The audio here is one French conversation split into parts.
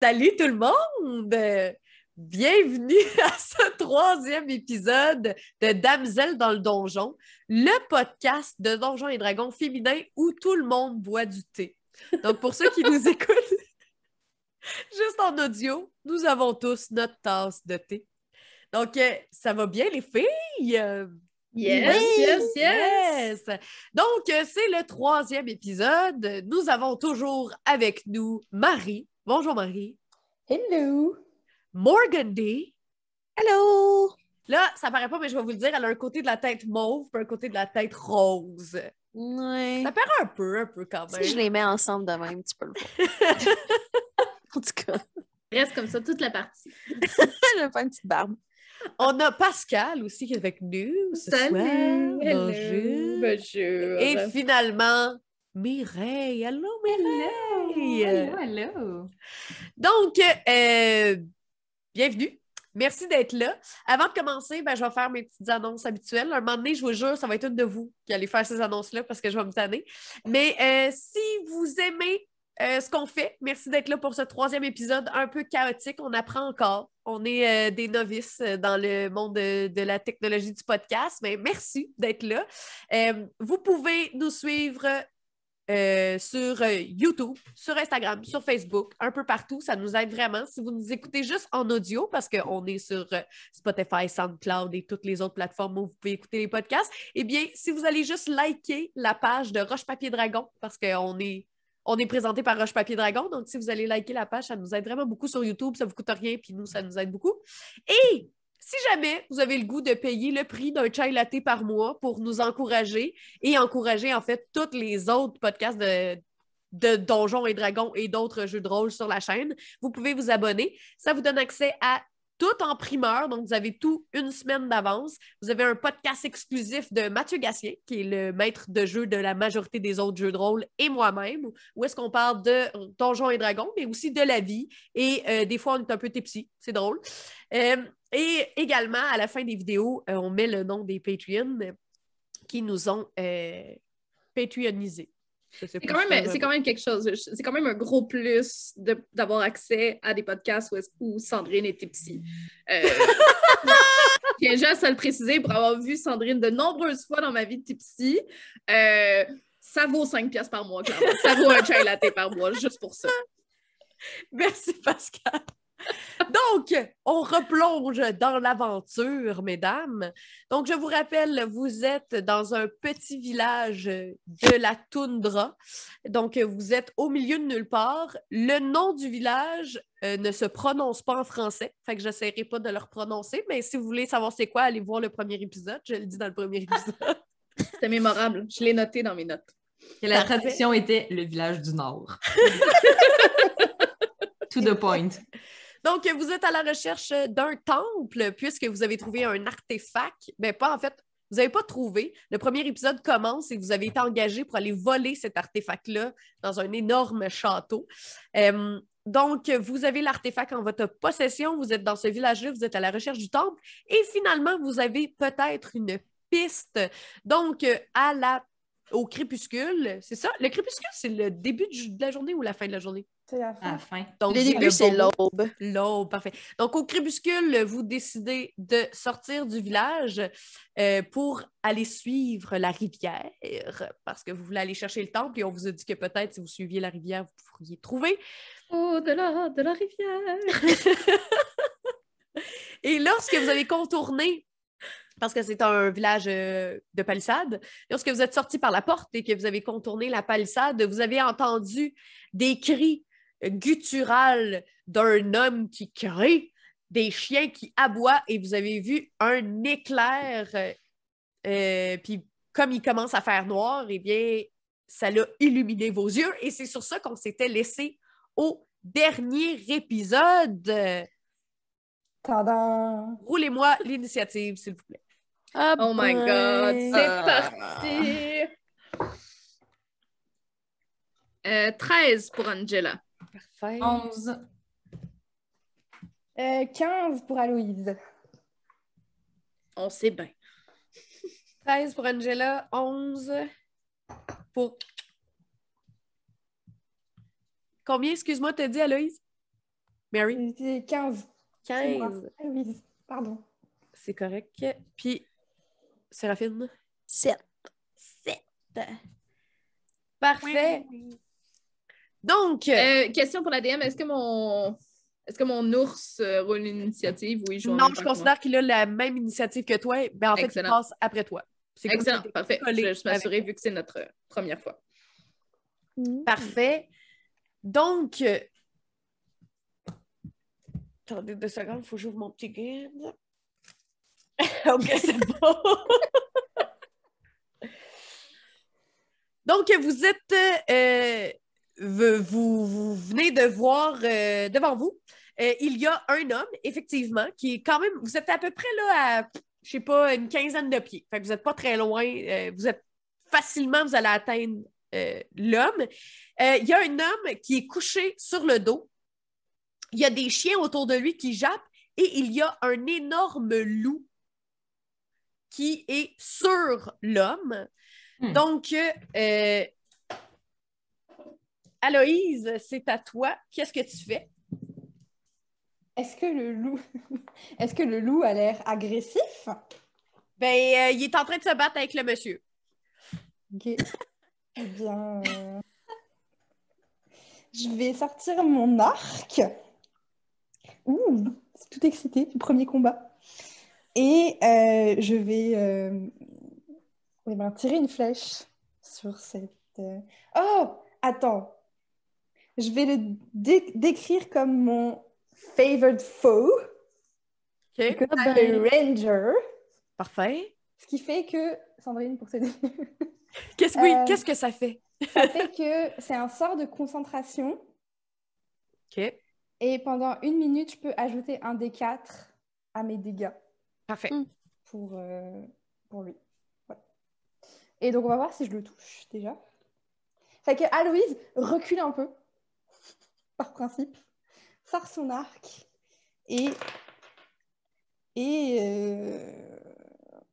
Salut tout le monde! Bienvenue à ce troisième épisode de Damsel dans le donjon, le podcast de Donjons et Dragons féminin où tout le monde boit du thé. Donc, pour ceux qui nous écoutent juste en audio, nous avons tous notre tasse de thé. Donc, euh, ça va bien, les filles? Yes, yes, yes, Donc, euh, c'est le troisième épisode. Nous avons toujours avec nous Marie. Bonjour Marie. Hello. Morgan D. Hello. Là, ça paraît pas, mais je vais vous le dire, elle a un côté de la tête mauve et un côté de la tête rose. Ouais. Ça paraît un peu, un peu quand même. Si je les mets ensemble de même, tu peux le voir. en tout cas. Reste comme ça toute la partie. je vais faire une petite barbe. On a Pascal aussi qui est avec nous. Ce Salut. Soir. Hello. Bonjour. Bonjour. Et finalement, Mireille. Allô, Mireille? Hello, hello. Donc, euh, bienvenue. Merci d'être là. Avant de commencer, ben, je vais faire mes petites annonces habituelles. Un moment donné, je vous jure, ça va être une de vous qui allez faire ces annonces-là parce que je vais me tanner. Mais euh, si vous aimez euh, ce qu'on fait, merci d'être là pour ce troisième épisode un peu chaotique. On apprend encore. On est euh, des novices dans le monde de, de la technologie du podcast, mais merci d'être là. Vous pouvez nous suivre euh, sur euh, YouTube, sur Instagram, sur Facebook, un peu partout. Ça nous aide vraiment. Si vous nous écoutez juste en audio, parce qu'on est sur euh, Spotify, SoundCloud et toutes les autres plateformes où vous pouvez écouter les podcasts, eh bien, si vous allez juste liker la page de Roche Papier Dragon, parce qu'on est on est présenté par Roche Papier Dragon. Donc, si vous allez liker la page, ça nous aide vraiment beaucoup sur YouTube. Ça ne vous coûte rien, puis nous, ça nous aide beaucoup. Et si jamais vous avez le goût de payer le prix d'un chai latte par mois pour nous encourager et encourager, en fait, tous les autres podcasts de, de Donjons et Dragons et d'autres jeux de rôle sur la chaîne, vous pouvez vous abonner. Ça vous donne accès à tout en primeur, donc vous avez tout une semaine d'avance. Vous avez un podcast exclusif de Mathieu Gassien, qui est le maître de jeu de la majorité des autres jeux de rôle, et moi-même, où est-ce qu'on parle de Donjons et Dragons, mais aussi de la vie. Et euh, des fois, on est un peu tipsy, c'est drôle. Euh, et également, à la fin des vidéos, euh, on met le nom des Patreons qui nous ont Patreonisés. C'est quand, quand même quelque chose. C'est quand même un gros plus d'avoir accès à des podcasts où, Sandrine était psy. Euh, je tiens juste à le préciser pour avoir vu Sandrine de nombreuses fois dans ma vie de tipsy. Euh, ça vaut 5 pièces par mois, clairement. Ça vaut un chai latte par mois, juste pour ça. Merci, Pascal. Donc, on replonge dans l'aventure, mesdames. Donc, je vous rappelle, vous êtes dans un petit village de la toundra. Donc, vous êtes au milieu de nulle part. Le nom du village euh, ne se prononce pas en français, fait que je n'essaierai pas de le prononcer, mais si vous voulez savoir c'est quoi, allez voir le premier épisode. Je le dis dans le premier épisode. C'était mémorable. Je l'ai noté dans mes notes. Et la traduction était le village du Nord. to the point. Donc, vous êtes à la recherche d'un temple puisque vous avez trouvé un artefact. Mais pas en fait, vous n'avez pas trouvé. Le premier épisode commence et vous avez été engagé pour aller voler cet artefact-là dans un énorme château. Euh, donc, vous avez l'artefact en votre possession, vous êtes dans ce village-là, vous êtes à la recherche du temple et finalement, vous avez peut-être une piste. Donc, euh, à la, au crépuscule, c'est ça? Le crépuscule, c'est le début de la journée ou la fin de la journée? C'est la À fin. la fin. Donc, Le début, c'est l'aube. L'aube, parfait. Donc, au crépuscule, vous décidez de sortir du village euh, pour aller suivre la rivière parce que vous voulez aller chercher le temple et on vous a dit que peut-être si vous suiviez la rivière, vous pourriez trouver. Au-delà de la rivière. Et lorsque vous avez contourné, parce que c'est un village euh, de palissade, lorsque vous êtes sorti par la porte et que vous avez contourné la palissade, vous avez entendu des cris gutturales d'un homme qui crie, des chiens qui aboient et vous avez vu un éclair. euh, euh, Puis comme il commence à faire noir, eh bien, ça l'a illuminé vos yeux et c'est sur ça qu'on s'était laissé au dernier épisode. Roulez-moi l'initiative, s'il vous plaît. Ah Oh my god, c'est Ah. parti! Euh, 13 pour Angela. Parfait. 11. Euh, 15 pour Aloïse. On sait bien. 13 pour Angela, 11 pour. Combien, excuse-moi, t'as dit, Aloïse? Mary? C'est 15. C'est moi. 15. Louise, pardon. C'est correct. Puis, Séraphine? 7. 7. Parfait. Donc, Euh, question pour la DM, est-ce que mon est-ce que mon ours euh, roule une initiative? Oui, je non, je considère qu'il a la même initiative que toi. Ben, en fait, il passe après toi. C'est si Excellent, parfait. Je vais juste m'assurer vu que c'est notre première fois. Parfait. Donc, euh, attendez deux secondes, il faut que j'ouvre mon petit guide. ok, c'est bon. Donc, vous êtes. euh, vous, venez de voir euh, devant vous, euh, il y a un homme, effectivement, qui est quand même. Vous êtes à peu près là à, je sais pas, une quinzaine de pieds. Fait que vous n'êtes pas très loin. vous êtes facilement, vous allez atteindre l'homme. Il y a un homme qui est couché sur le dos. Il y a des chiens autour de lui qui jappent et il y a un énorme loup qui est sur l'homme. Hmm. Donc, euh, Aloïse, c'est à toi. Qu'est-ce que tu fais? Est-ce que le loup, est-ce que le loup a l'air agressif? Ben, euh, il est en train de se battre avec le monsieur. Ok. Eh bien, euh, je vais sortir mon arc. Ouh, c'est tout excité du premier combat. Et euh, je vais euh, eh ben, tirer une flèche sur cette. euh, Oh, attends. Je vais le dé- décrire comme mon favorite foe, OK? que Ah ben. le ranger. Parfait. Ce qui fait que, Sandrine, pour t'aider, Qu'est-ce oui, qu'est-ce que ça fait? ça fait que c'est un sort de concentration. OK. Et pendant une minute, je peux ajouter un des quatre à mes dégâts Parfait. Mm. pour, euh, pour lui. Voilà. Et donc, on va voir si je le touche déjà. Fait que Aloïse recule un peu, par principe, sort son arc et. Et. euh,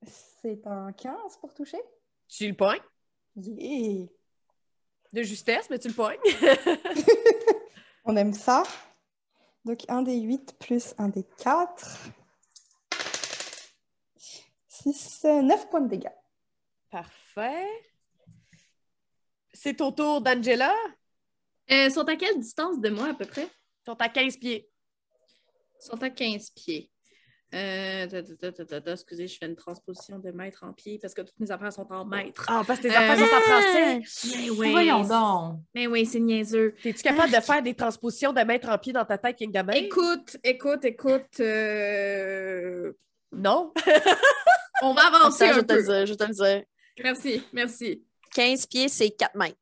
c'est un 15 pour toucher. Tu le pognes Yeah. de justesse, mais tu le pognes. On aime ça. Donc, un des 8 plus un des 4. 6, 9 points de dégâts. Parfait. C'est au tour d'Angela? Euh, sont à quelle distance de moi à peu près? Ils sont à 15 pieds. Ils sont à 15 pieds. Euh, ta, ta, ta, ta, ta, ta, excusez, je fais une transposition de mètre en pied parce que toutes mes affaires sont en mètres. Ah, parce que tes Euh, affaires sont en français. Mais Voyons donc. Mais oui, c'est niaiseux. Es-tu capable de faire des transpositions de mettre en pied dans ta tête, King Gamer? Écoute, écoute, écoute. euh, Non. On va avancer Attends, je un vais te le peu. dire, je vais te le dire. Merci, merci. 15 pieds, c'est 4 mètres.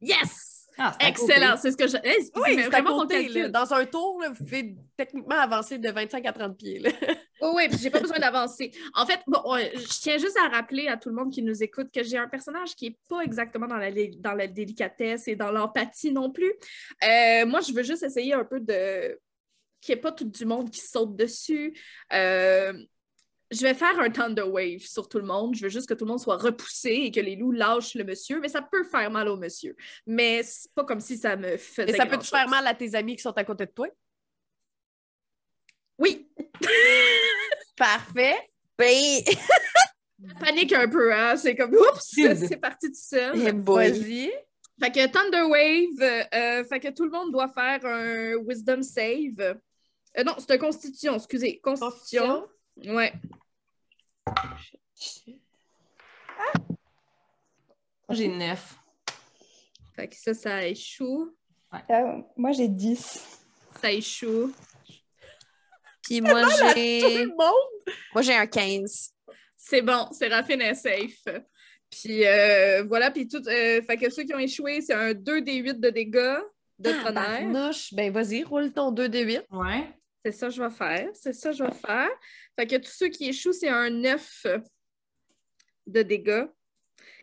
Yes! Ah, Excellent, c'est ce que je. Hey, Oui, mais c'est à vraiment mon côté. calcul. Dans un tour, là, vous pouvez techniquement avancer de 25 à 30 pieds. là. Oh oui, puis j'ai pas besoin d'avancer. En fait, bon, je tiens juste à rappeler à tout le monde qui nous écoute que j'ai un personnage qui est pas exactement dans la, dans la délicatesse et dans l'empathie non plus. Euh, moi, je veux juste essayer un peu de qu'il n'y ait pas tout du monde qui saute dessus. Euh, je vais faire un Thunder Wave sur tout le monde. Je veux juste que tout le monde soit repoussé et que les loups lâchent le monsieur, mais ça peut faire mal au monsieur. Mais c'est pas comme si ça me faisait. Et ça peut te faire mal à tes amis qui sont à côté de toi? Oui, Parfait. Ben, panique un peu, hein. C'est comme, oups, c'est parti tout seul. Vas-y. Fait que Thunder Wave, euh, fait que tout le monde doit faire un Wisdom Save. Euh, non, c'est un Constitution, excusez. Constitution. Ouais. J'ai neuf. Fait que ça, ça échoue. Euh, moi, j'ai 10. Ça échoue. Puis moi, j'ai. Moi, j'ai un 15. C'est bon, Séraphine est safe. Puis euh, voilà, puis tout. euh, fait que ceux qui ont échoué, c'est un 2d8 de dégâts de Ah, tonnerre. Ben, vas-y, roule ton 2D8. Ouais. C'est ça que je vais faire. C'est ça que je vais faire. Fait que tous ceux qui échouent, c'est un 9 de dégâts.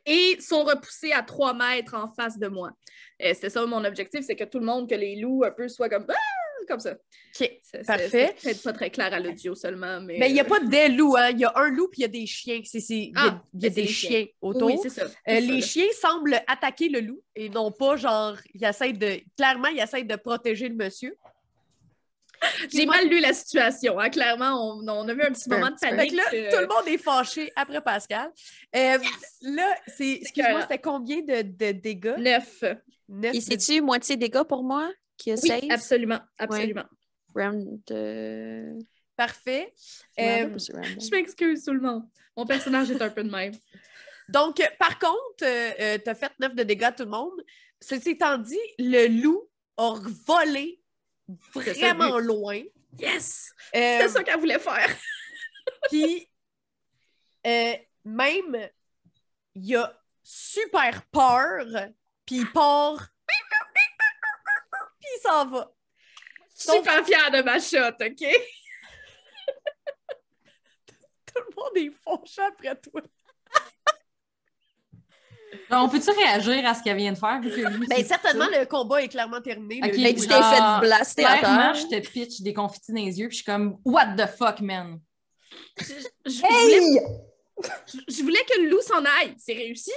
Et sont repoussés à 3 mètres en face de moi. Euh, C'était ça mon objectif, c'est que tout le monde, que les loups un peu soient comme Ah! comme ça. OK. C'est- c'est- Parfait. C'est peut-être pas très clair à l'audio seulement, mais. Mais il n'y a euh, pas des loups, hein. Il y a un loup puis il y a des chiens. C'est, c'est- il y a, Ah, y a c'est des les chiens autour. Oui, c'est ça. Euh, c'est ça, les chiens semblent attaquer le loup et non pas genre, ils essayent de. Clairement, ils essayent de protéger le monsieur. Excuse-moi. mal lu la situation. hein. Clairement, on, on a vu un petit moment de panique. là, euh, tout le monde est fâché après Pascal. Euh, Là, c'est. Excuse-moi, c'était combien de, de dégâts? Neuf. Neuf Et c'est-tu moitié dégâts pour moi qui a Oui, save? absolument. Absolument. Round. Parfait. Euh? Je m'excuse, tout le monde. Mon personnage est un peu de même. Donc, par contre, euh, tu as fait 9 de dégâts à tout le monde. Ceci étant dit, le loup a volé vraiment loin. Yes! Euh, C'est ça qu'elle voulait faire. Puis, euh, même, il a super peur, puis il part, puis il s'en va. Je suis super fière de ma shot, OK? Tout le monde est fauché après toi. On peut-tu réagir à ce qu'elle vient de faire? Vu que lui, Ben, certainement, ça? le combat est clairement terminé. Le Ok, loup Mais est- tu t'es fait blaster à Clairement, je te pitch des confitis dans les yeux, puis je suis comme, what the fuck, man? Je, je- je voulais, Hey! je- je voulais que le loup s'en aille. C'est réussi?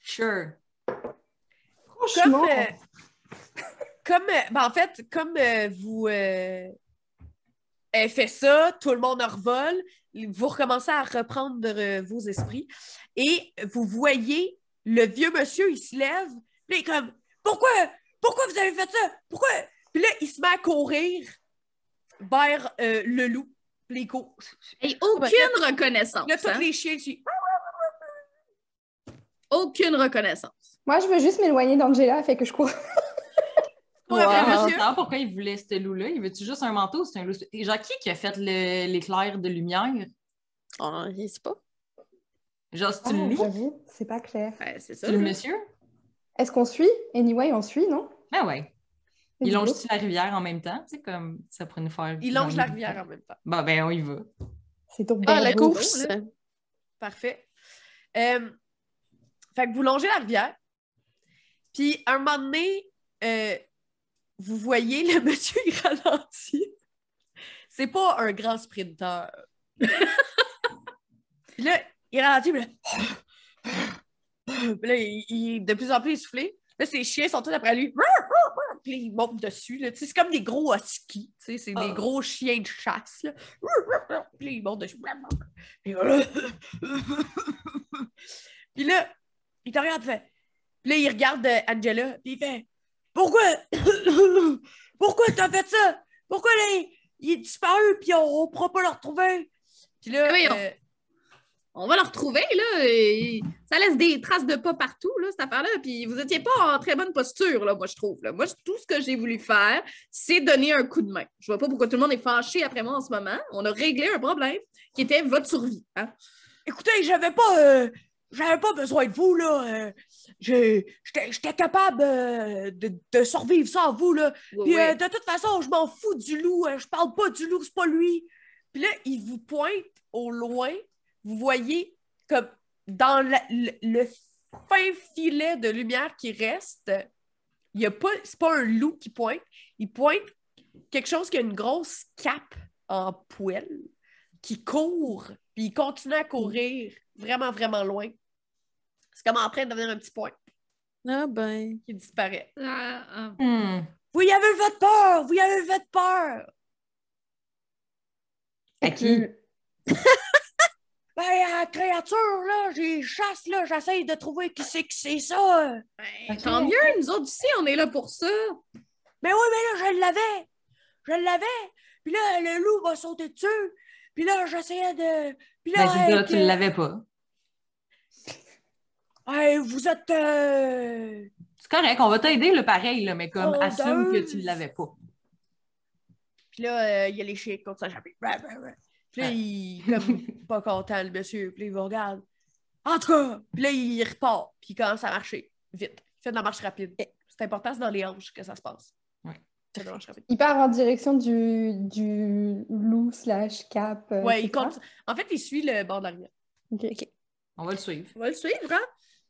Sure. comme, euh, comme euh, ben, en fait, comme euh, vous euh, elle fait ça, tout le monde en revole, vous recommencez à reprendre vos esprits et vous voyez le vieux monsieur, il se lève, puis il est comme Pourquoi? Pourquoi vous avez fait ça? Pourquoi? Puis là, il se met à courir vers euh, le loup. Puis il court. Et aucune reconnaissance. Là, tous hein? les chiens, tu Aucune reconnaissance. moi, je veux juste m'éloigner d'Angela, fait que je cours. Wow. Je monsieur. pourquoi il voulait ce loup-là? Il veut-tu juste un manteau ou c'est un loup? Et Genre, qui qui a fait le- l'éclair de lumière? On ne sait pas? Genre, c'est Ah, le loup? J'avoue, c'est pas clair. Ouais, c'est ça. C'est le monsieur? Est-ce qu'on suit? Anyway, on suit, non? Ah ouais. Il longe-tu la rivière en même temps? Tu sais, comme ça pourrait nous faire. Il longe la rivière en même temps. Bon, ben, on y va. C'est ton Ah, la course! là. Parfait. Euh, fait que vous longez la rivière. Puis, un moment donné, euh, vous voyez le monsieur, il ralentit. C'est pas un grand sprinter. puis là, il ralentit, puis là, Puis là, il, il est de plus en plus essoufflé. Là, ses chiens sont tous après lui. Puis là, il monte dessus. C'est comme des gros huskies. C'est des Ah. gros chiens de chasse. Là. Puis là, il monte dessus. Puis là, Puis là, il te regarde, fait. Puis là, il regarde euh, Angela, puis il fait Pourquoi? Pourquoi t'as fait ça? Pourquoi là, il, il est disparu, puis on, on pourra pas le retrouver? Puis là, Oui, on- euh, On va le retrouver, là. et ça laisse des traces de pas partout, là, cette affaire-là. Puis vous étiez pas en très bonne posture, là, moi, je trouve. là. Moi, tout ce que j'ai voulu faire, c'est donner un coup de main. Je vois pas pourquoi tout le monde est fâché après moi en ce moment. On a réglé un problème qui était votre survie. hein. écoutez, j'avais pas. euh, j'avais pas besoin de vous, là. euh, J'étais capable euh, de, de survivre sans vous, là. Puis euh, de toute façon, je m'en fous du loup. euh, je parle pas du loup, c'est pas lui. Puis là, il vous pointe au loin. Vous voyez comme dans la- le, le fin filet de lumière qui reste, il y a pas, c'est pas un loup qui pointe. Il pointe quelque chose qui a une grosse cape en poêle qui court, puis il continue à courir vraiment, vraiment loin. C'est comme en train de devenir un petit point Ah ben. qui disparaît. Ah, ah. Hmm. Vous y avez fait peur! Vous y avez fait peur! À qui? Ben, la créature, là, j'ai chasse, là, j'essaye de trouver qui c'est qui c'est ça. Ben. Tant mieux, nous autres aussi, on est là pour ça. Mais oui, mais là, je l'avais. Je l'avais. Puis là, le loup m'a sauté dessus. Puis là, j'essayais de. Puis là, Ben, c'est ça, avec, tu l'avais pas. Hey, vous êtes. euh, C'est correct, on va t'aider, le pareil, là, mais comme assume que tu l'avais pas. Puis là, euh, il y a les chiens qui continuent à chapper. Bra, bra, bra. Puis là, il est comme pas content, le monsieur. Puis là, il vous regarde. En tout cas! Puis là, il repart. Puis il commence à marcher vite. Il fait de la marche rapide. C'est important, c'est dans les hanches que ça se passe. Ouais. De la marche rapide. Il part en direction du, du loup slash cap. euh, Ouais, il ça? compte. En fait, il suit le bord de la rivière. Ok. On va le suivre. On va le suivre, hein?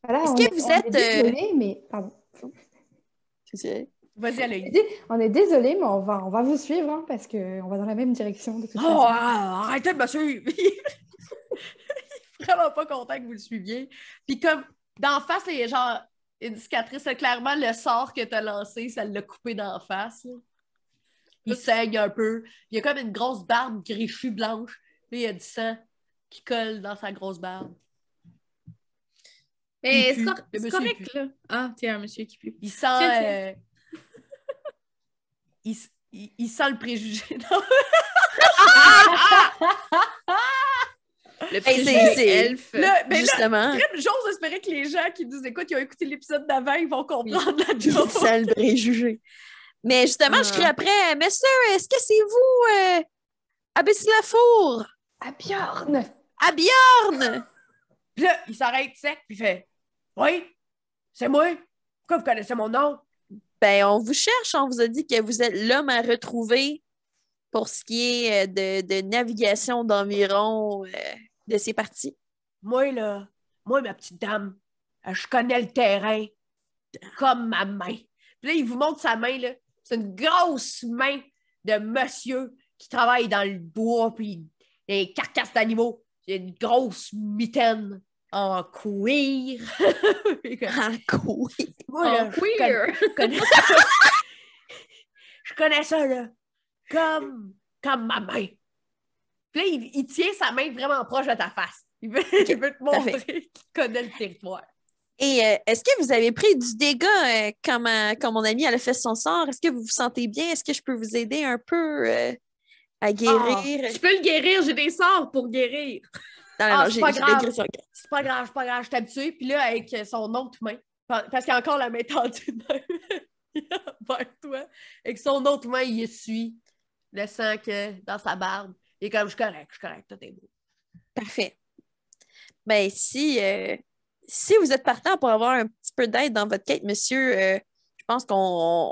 Voilà, Est-ce que est- vous on êtes, est euh, désolé, mais pardon. Vas-y, allez. On est désolé, mais on va, on va vous suivre hein, parce qu'on va dans la même direction de toute Oh, façon. ah, arrêtez de me suivre! il est vraiment pas content que vous le suiviez. Puis comme, d'en face, il y a genre une cicatrice. C'est clairement le sort que t'as lancé, ça l'a coupé d'en face. là. il saigne un peu. Il y a comme une grosse barbe griffue blanche. Là, il y a du sang qui colle dans sa grosse barbe. Mais Il c'est il correct, pue. là. Ah, tiens, un monsieur qui pue. Il sent. Tiens, tiens. euh, il, il- il sent le préjugé. Non. Le préjugé c'est- elfe. Ben Justement, J'ose espérer que les gens qui nous écoutent, qui ont écouté l'épisode d'avant, ils vont comprendre la joke. c'est le préjugé. Mais justement, je Ah. crie après, Monsieur, est-ce que c'est vous, euh, Abyss Lafour, À Bjorn! à Bjorn? Puis là, il s'arrête sec, puis il fait Oui, c'est moi. Pourquoi vous connaissez mon nom? Ben, on vous cherche, on vous a dit que vous êtes l'homme à retrouver pour ce qui est euh, de, de navigation d'environ euh, de ces parties. Moi, là, moi, ma petite dame, euh, je connais le terrain comme ma main. Puis là, il vous montre sa main, là. C'est une grosse main de monsieur qui travaille dans le bois, puis les carcasses d'animaux. Il a une grosse mitaine en comme, Ah, cool. moi, là, En je queer. connais- je connais ça. je connais ça, là, comme, comme ma main. Puis là, il, il tient sa main vraiment proche de ta face. Il veut, il veut te montrer qu'il connaît le territoire. Et euh, est-ce que vous avez pris du dégât euh, quand, ma- quand mon amie elle a fait son sort? Est-ce que vous vous sentez bien? Est-ce que je peux vous aider un peu euh, à guérir? Je peux le guérir, j'ai des sorts pour guérir. Non, non, Ah, non, c'est j'ai pas grave. des. C'est pas grave, c'est pas grave, je suis habituée. Puis là, avec son autre main, parce qu'il a encore la main tendue vers toi, avec son autre main, il essuie le sang que dans sa barbe. Il est comme, je suis correct, je suis correct, tout est beau. Parfait. Ben, si, euh, si vous êtes partant pour avoir un petit peu d'aide dans votre quête, monsieur, euh, je pense qu'on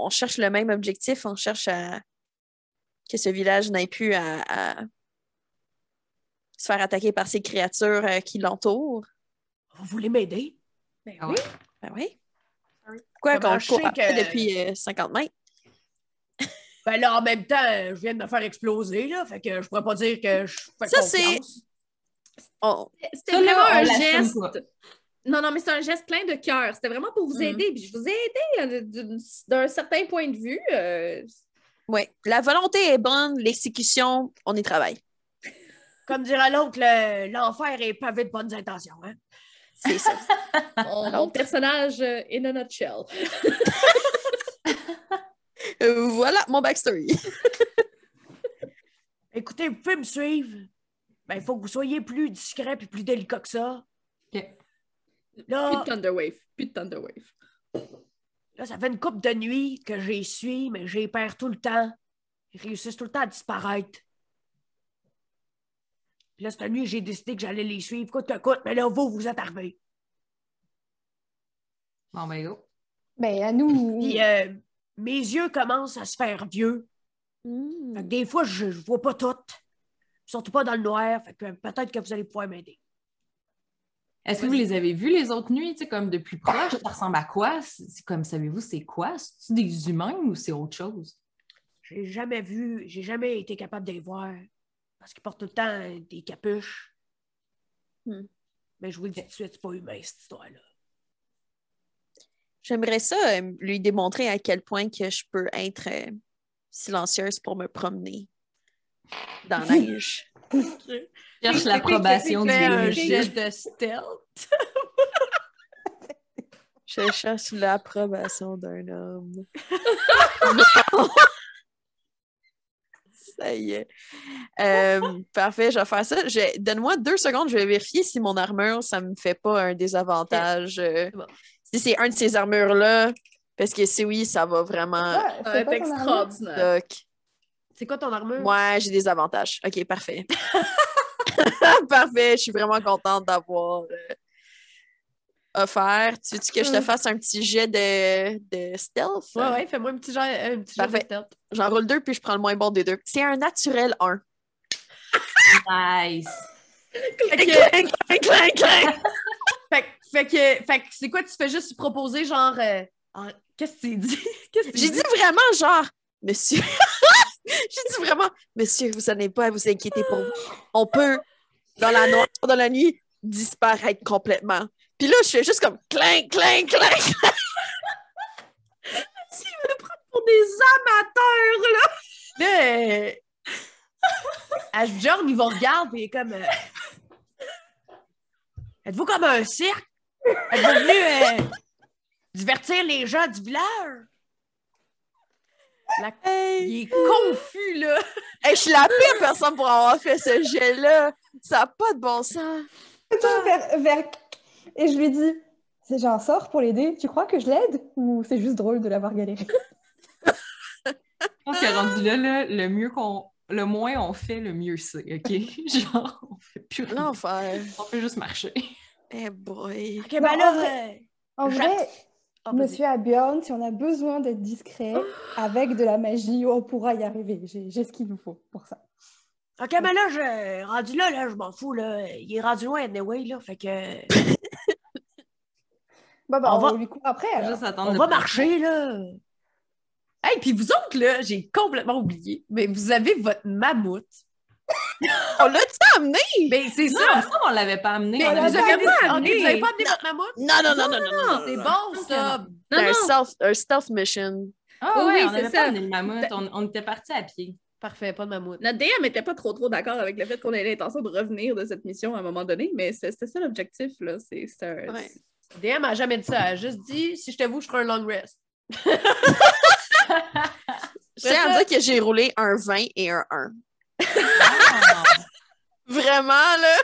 on cherche le même objectif. On cherche à que ce village n'ait plus à, à se faire attaquer par ces créatures euh, qui l'entourent. Vous voulez m'aider? Ben Ah oui. Ben oui. Quoi Comment qu'on je court sais après que- depuis euh, 50 mètres. Ben là, en même temps, je viens de me faire exploser, là, fait que je pourrais pas dire que je fais Ça, c'est-. On- C'était là, vraiment un geste. Non, non, mais c'est un geste plein de cœur. C'était vraiment pour vous Mm. aider. Puis je vous ai aidé euh, d'un certain point de vue. euh, ouais. La volonté est bonne, l'exécution, on y travaille. Comme dirait l'autre, le- l'enfer est pavé de bonnes intentions. Hein? C'est ça. mon, personnage euh, in a nutshell. Euh, voilà mon backstory. Écoutez, vous pouvez me suivre. Ben, il faut que vous soyez plus discret et plus délicat que ça. Ok. Plus de Thunderwave. Plus de Thunderwave. là, ça fait une couple de nuits que j'ai suis, mais j'ai perds tout le temps. Ils réussissent tout le temps à disparaître. Puis là, cette nuit, j'ai décidé que j'allais les suivre coûte que coûte, mais là, vous, vous êtes arrivés. Bon, ben, go. Ben, à nous. Puis euh, mes yeux commencent à se faire vieux. Mm. Fait que des fois, je, je vois pas tout. Surtout pas dans le noir. Fait que peut-être que vous allez pouvoir m'aider. Est-ce que vous les avez vus les autres nuits, tu sais, comme de plus proche? Ça ressemble à quoi? C'est c'est comme, savez-vous, c'est quoi? C'est des humains ou c'est autre chose? J'ai jamais vu, j'ai jamais été capable de les voir. Parce qu'ils portent tout le temps euh, des capuches. Hmm. Mais je vous le dis tout de suite, c'est pas humain, cette histoire-là. J'aimerais ça euh, lui démontrer à quel point que je peux être euh, silencieuse pour me promener dans la neige. Cherche l'approbation du un jet de stealth. Je cherche l'approbation d'un homme. ça y est. Euh, parfait, je vais faire ça. Je- Donne-moi deux secondes, je vais vérifier si mon armure, ça me fait pas un désavantage. euh, bon. Si c'est un de ces armures-là, parce que si oui, ça va vraiment. Ça va c'est être extraordinaire. C'est quoi ton armure? Ouais, j'ai des avantages. OK, parfait. parfait, je suis vraiment contente d'avoir euh, offert. Tu veux que je te Mm. fasse un petit jet de, de stealth? Ouais, ouais, fais-moi un petit jet, un petit jet de stealth. J'en roule deux, puis je prends le moins bon des deux. C'est un naturel 1. Nice! Fait que, clang, clang, clang. fait, que- fait que, fait que c'est quoi, tu fais juste proposer genre. euh, en- Qu'est-ce que tu dis? J'ai dit vraiment genre, monsieur. J'ai dit vraiment, monsieur, vous n'allez pas à vous inquiéter pour vous. On peut, dans la noire, dans la nuit, disparaître complètement. Puis là, je fais juste comme clang, clang, clang. pour des amateurs, là! Là, euh, Ashbjorn, il va regarder et il est comme. euh, Êtes-vous comme un cirque? Êtes-vous venu euh, divertir les gens du village? La- Hey, Il est confus, là. hey, je suis la pire personne pour avoir fait ce jet-là. Ça n'a pas de bon sens. Me vers- Et je lui dis C'est j'ai un sort pour l'aider, tu crois que je l'aide Ou c'est juste drôle de l'avoir galéré? Je pense que rendu là, là, le mieux qu'on. Le moins on fait, le mieux c'est, OK? Genre, on fait plus rien. L'enfer. On fait juste marcher. Eh boy. Ok, ben là, En vrai, vas-y. monsieur Abjorn, si on a besoin d'être discret, avec de la magie, on pourra y arriver. J'ai j'ai ce qu'il nous faut pour ça. Ok, mais là, je, rendu là, là, je m'en fous, là. Il est rendu loin, anyway, là. Fait que. Bah, bah, On on, va- lui court après. alors. Juste attendre On le va prochain. marcher, là. Hey, puis vous autres, là, j'ai complètement oublié, mais vous avez votre mammouth. On l'a-tu amené? Ben, c'est Non, ça. ça, on l'avait pas amené. Mais on vous avait avez pas- amené. amené. Vous avez pas amené votre mammouth? Non, non, non, non, non, non. non, C'est non. bon, ça. Non, C'est un non. stealth, un stealth mission. Ah Oui, ouais, oui, on c'est ça. pas amené le mammouth. On, on était partis à pied. Parfait, pas de mammouth. Notre DM n'était pas trop trop d'accord avec le fait qu'on ait l'intention de revenir de cette mission à un moment donné, mais c'était ça l'objectif. là. C'est c'est un- Ouais. DM a jamais dit ça. Elle a juste dit si je te vous, je ferai un long rest. Je tiens à dire que j'ai roulé un 20 et un 1. Ah. Vraiment, là,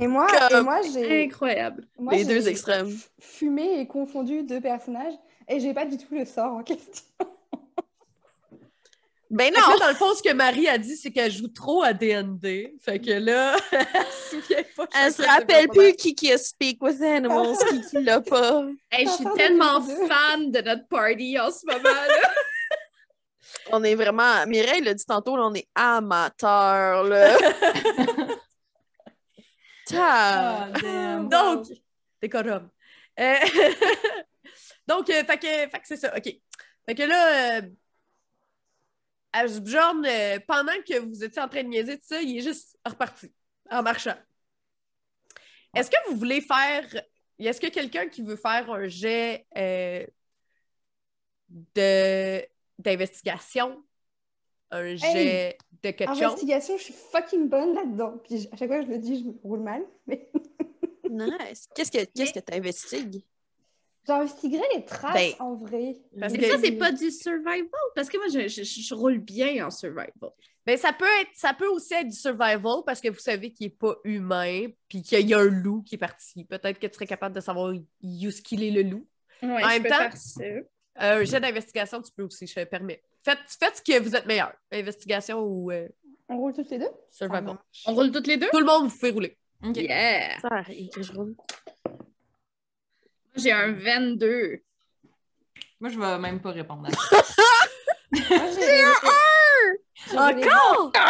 Et moi, Comme- et moi j'ai Incroyable. moi, les deux extrêmes. fumé et confondu deux personnages et j'ai pas du tout le sort en question. Ben non! là, dans le fond, ce que Marie a dit, c'est qu'elle joue trop à DND. Fait que là, elle se souvient pas. Elle se rappelle plus qui qui a Speak with Animals, qui qui l'a pas. Hey, je suis tellement fan de notre party en ce moment. là. On est vraiment... Mireille l'a dit tantôt, là, on est amateurs, là. Ah. Donc, décorum. Euh, Donc, euh, fait que, fait que c'est ça, OK. Fait que là, euh, Asbjorn, euh, pendant que vous étiez en train de niaiser tout ça, il est juste reparti en marchant. Est-ce que vous voulez faire... Est-ce que quelqu'un qui veut faire un jet euh, de d'investigation, un jet de quelque chose? Investigation, je suis fucking bonne là-dedans. Puis à chaque fois que je le dis, je me roule mal. Mais Nice. Qu'est-ce que qu'est-ce que t'investigues? J'investiguerai les traces Ben, en vrai. parce Mais que- ça, c'est pas du survival. Parce que moi, je, je- je roule bien en survival. Ben, ça peut être, ça peut aussi être du survival parce que vous savez qu'il n'est pas humain, puis qu'il y a un loup qui est parti. Peut-être que tu serais capable de savoir où ce qu'il est le loup. Ouais, En je même peux temps- faire ça. Euh, un jet d'investigation, tu peux aussi, je te permets. Faites, faites ce que vous êtes meilleur. Investigation ou euh, On roule toutes les deux? survival. On roule toutes les deux? Tout le monde, vous pouvez rouler. Yeah! Ça arrive que je roule. J'ai un 22. Moi, je vais même pas répondre à ça. J'ai j'ai roulé- Encore?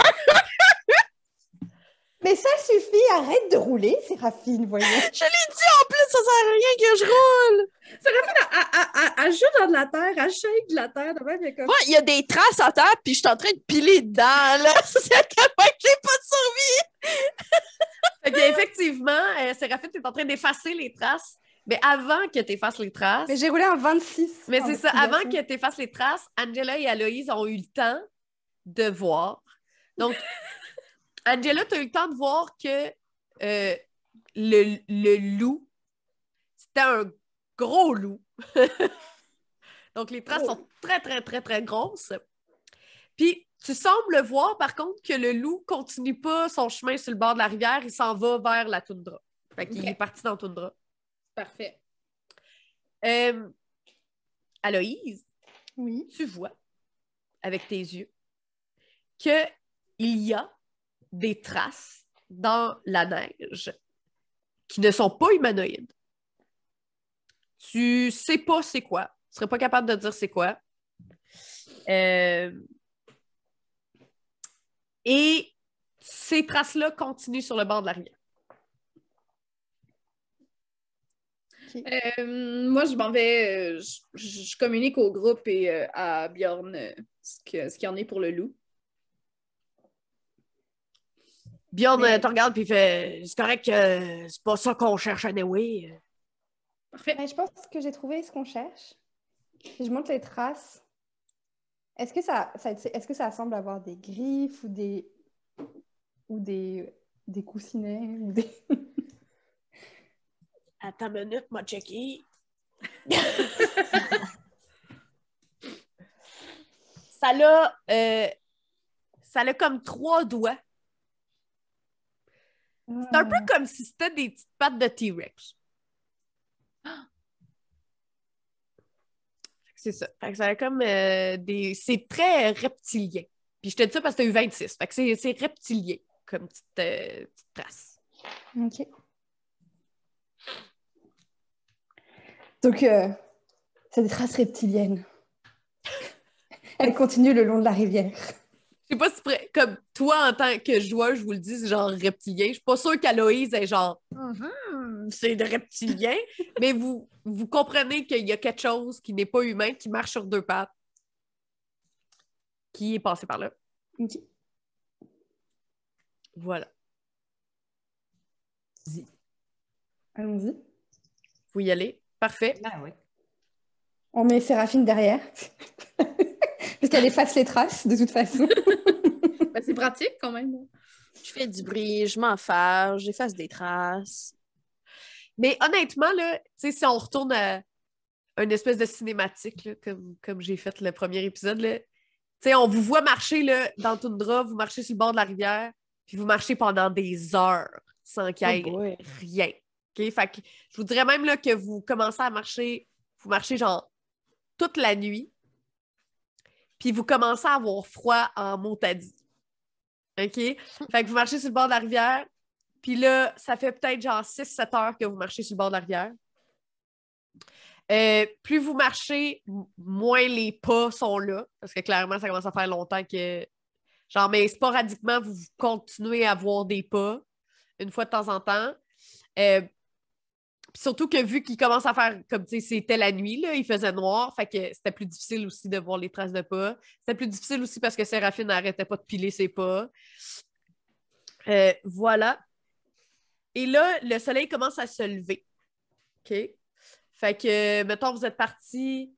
Mais ça suffit, arrête de rouler, Séraphine, voyons. Je l'ai dit en plus, ça sert à rien que je roule! Elle, elle- joue dans de la terre, elle shake de la terre. De même, comme... Il y a des traces à terre, puis je suis en train de piler dedans, là. C'est à quel point que j'ai pas de survie! Effectivement, euh, Séraphine, tu es en train d'effacer les traces. Mais avant que tu effaces les traces, Mais j'ai roulé un 26. Mais en c'est ça, avant que tu effaces les traces, Angela et Aloïse ont eu le temps de voir. Donc, Angela, tu as eu le temps de voir que euh, le, le loup, c'était un gros loup. Donc, les traces sont très, très, très, très grosses. Puis, tu sembles voir, par contre, que le loup continue pas son chemin sur le bord de la rivière, il s'en va vers la toundra. Fait qu'il est parti dans la toundra. Parfait. Euh, Aloïse, Oui. tu vois avec tes yeux que il y a des traces dans la neige qui ne sont pas humanoïdes. Tu sais pas c'est quoi. Tu serais pas capable de dire c'est quoi. Euh, Et ces traces-là continuent sur le bord de la Euh, moi, je m'en vais. euh, je, communique au groupe et euh, à Bjorn ce qu'il y en est pour le loup. Bjorn Mais- te regarde puis fait C'est correct que c'est pas ça qu'on cherche anyway. Parfait. Mais je pense que j'ai trouvé ce qu'on cherche. Je montre les traces. Est-ce que ça, ça- est-ce que ça semble avoir des griffes ou des ou des des coussinets ou des Attends une minute, m'a checké. ça l'a euh, ça l'a comme trois doigts. C'est un peu comme si c'était des petites pattes de T-Rex. C'est ça. Fait que ça a comme euh, des. C'est très reptilien. Puis je te dis ça parce que t'as eu 26. Fait que c'est, c'est reptilien comme petite, euh, petite trace. Ok. Donc, euh, c'est des traces reptiliennes. Elles continuent le long de la rivière. Je sais pas si près- comme toi en tant que joueur, je vous le dis, c'est genre reptilien. Je suis pas sûre qu'Aloïse est genre Mhm, c'est de reptilien, mais vous, vous comprenez qu'il y a quelque chose qui n'est pas humain, qui marche sur deux pattes, qui est passé par là. Ok. Voilà. Allons-y. Vous y allez. Parfait. Ah ouais. On met Séraphine derrière. Parce qu'elle efface les traces, de toute façon. Ben, c'est pratique quand même. Je fais du bruit, je m'enferme, j'efface des traces. Mais honnêtement, là, si on retourne à une espèce de cinématique, là, comme, comme j'ai fait le premier épisode, là, on vous voit marcher là, dans le toundra, vous marchez sur le bord de la rivière, puis vous marchez pendant des heures sans qu'il y ait Oh rien. Je vous dirais même là, que vous commencez à marcher, vous marchez genre toute la nuit, puis vous commencez à avoir froid en motadie. OK? Fait que vous marchez sur le bord de la rivière, puis là, ça fait peut-être genre 6-7 heures que vous marchez sur le bord de la rivière. Euh, plus vous marchez, moins les pas sont là, parce que clairement, ça commence à faire longtemps que. Genre, mais sporadiquement, vous continuez à voir des pas, une fois de temps en temps. Euh, puis surtout que vu qu'il commence à faire, comme tu sais, c'était la nuit, là, il faisait noir, fait que c'était plus difficile aussi de voir les traces de pas. C'était plus difficile aussi parce que Séraphine n'arrêtait pas de piler ses pas. Euh, voilà. Et là, le soleil commence à se lever. OK? Fait que, mettons, vous êtes parti,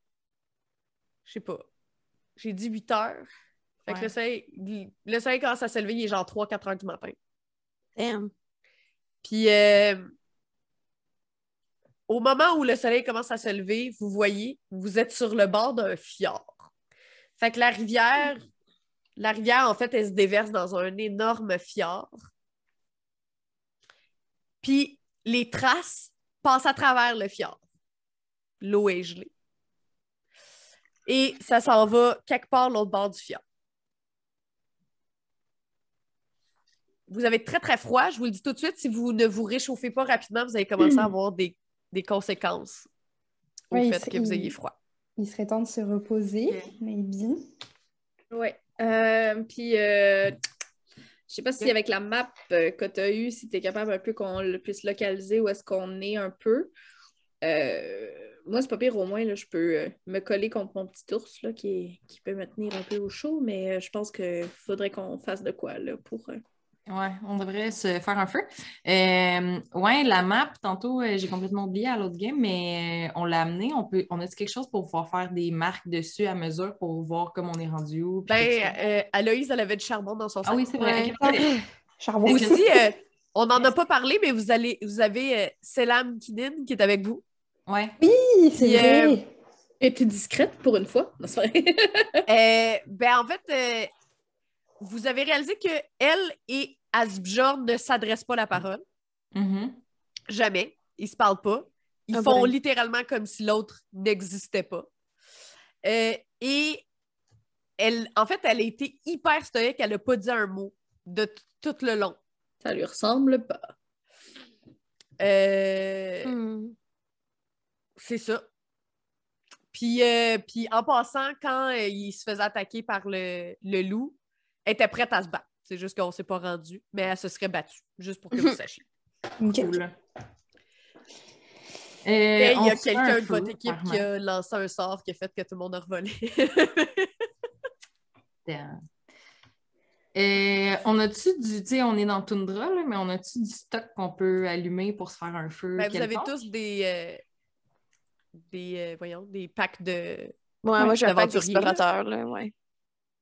je sais pas, j'ai dit 8 heures. Fait que le soleil, le soleil commence à se lever, il est genre 3-4 heures du matin. Damn. Puis, euh, au moment où le soleil commence à se lever, vous voyez, vous êtes sur le bord d'un fjord. Fait que la rivière, la rivière, en fait, elle se déverse dans un énorme fjord. Puis, les traces passent à travers le fjord. L'eau est gelée. Et ça s'en va quelque part l'autre bord du fjord. Vous avez très, très froid. Je vous le dis tout de suite, si vous ne vous réchauffez pas rapidement, vous allez commencer à avoir des, des conséquences au Oui, fait que vous ayez froid. Il serait temps de se reposer, Ok. maybe. Ouais. Euh, puis, euh, je sais pas si avec la map euh, que tu as eue, si tu es capable un peu qu'on le puisse localiser où est-ce qu'on est un peu. Euh, moi, c'est pas pire, au moins, là, je peux euh, me coller contre mon petit ours là, qui, est- qui peut me tenir un peu au chaud, mais je pense qu'il faudrait qu'on fasse de quoi là, pour. Ouais, on devrait se faire un feu. Euh, ouais, la map, tantôt, euh, j'ai complètement oublié à l'autre game, mais euh, on l'a amené. On peut, on a dit quelque chose pour pouvoir faire des marques dessus à mesure pour voir comme on est rendu où. Ben, euh, Aloïse, elle avait du charbon dans son sac. ah oui, c'est vrai. ouais. Charbon. Aussi, euh, on n'en a pas parlé, mais vous, allez, vous avez euh, Selam Kinin qui est avec vous. Ouais. Oui, c'est euh, vrai. Et t'es discrète pour une fois. Non, c'est vrai. Euh, ben, en fait, euh, vous avez réalisé que elle et Asbjorn ne s'adressent pas la parole. Mhm. Jamais. Ils se parlent pas. Ils Ah font littéralement comme si l'autre n'existait pas. Euh, et elle, en fait, elle a été hyper stoïque. Elle n'a pas dit un mot de t- tout le long. Ça lui ressemble pas. Euh, Hmm. C'est ça. Puis, euh, puis en passant, quand euh, il se faisait attaquer par le, le loup, elle était prête à se battre. C'est juste qu'on ne s'est pas rendu, mais elle se serait battue, juste pour que vous sachiez. Ok. Cool. Et Euh, il on y a quelqu'un un de votre équipe qui a lancé un sort qui a fait que tout le monde a revolé. Damn. Euh, on a-tu du, tu sais, on est dans Tundra, là, mais on a-tu du stock qu'on peut allumer pour se faire un feu? Ben, vous avez tous des, euh, des, euh, voyons, des packs de... Ouais, moi, j'ai un pack d'aventurier, là. d'explorateur, là, ouais.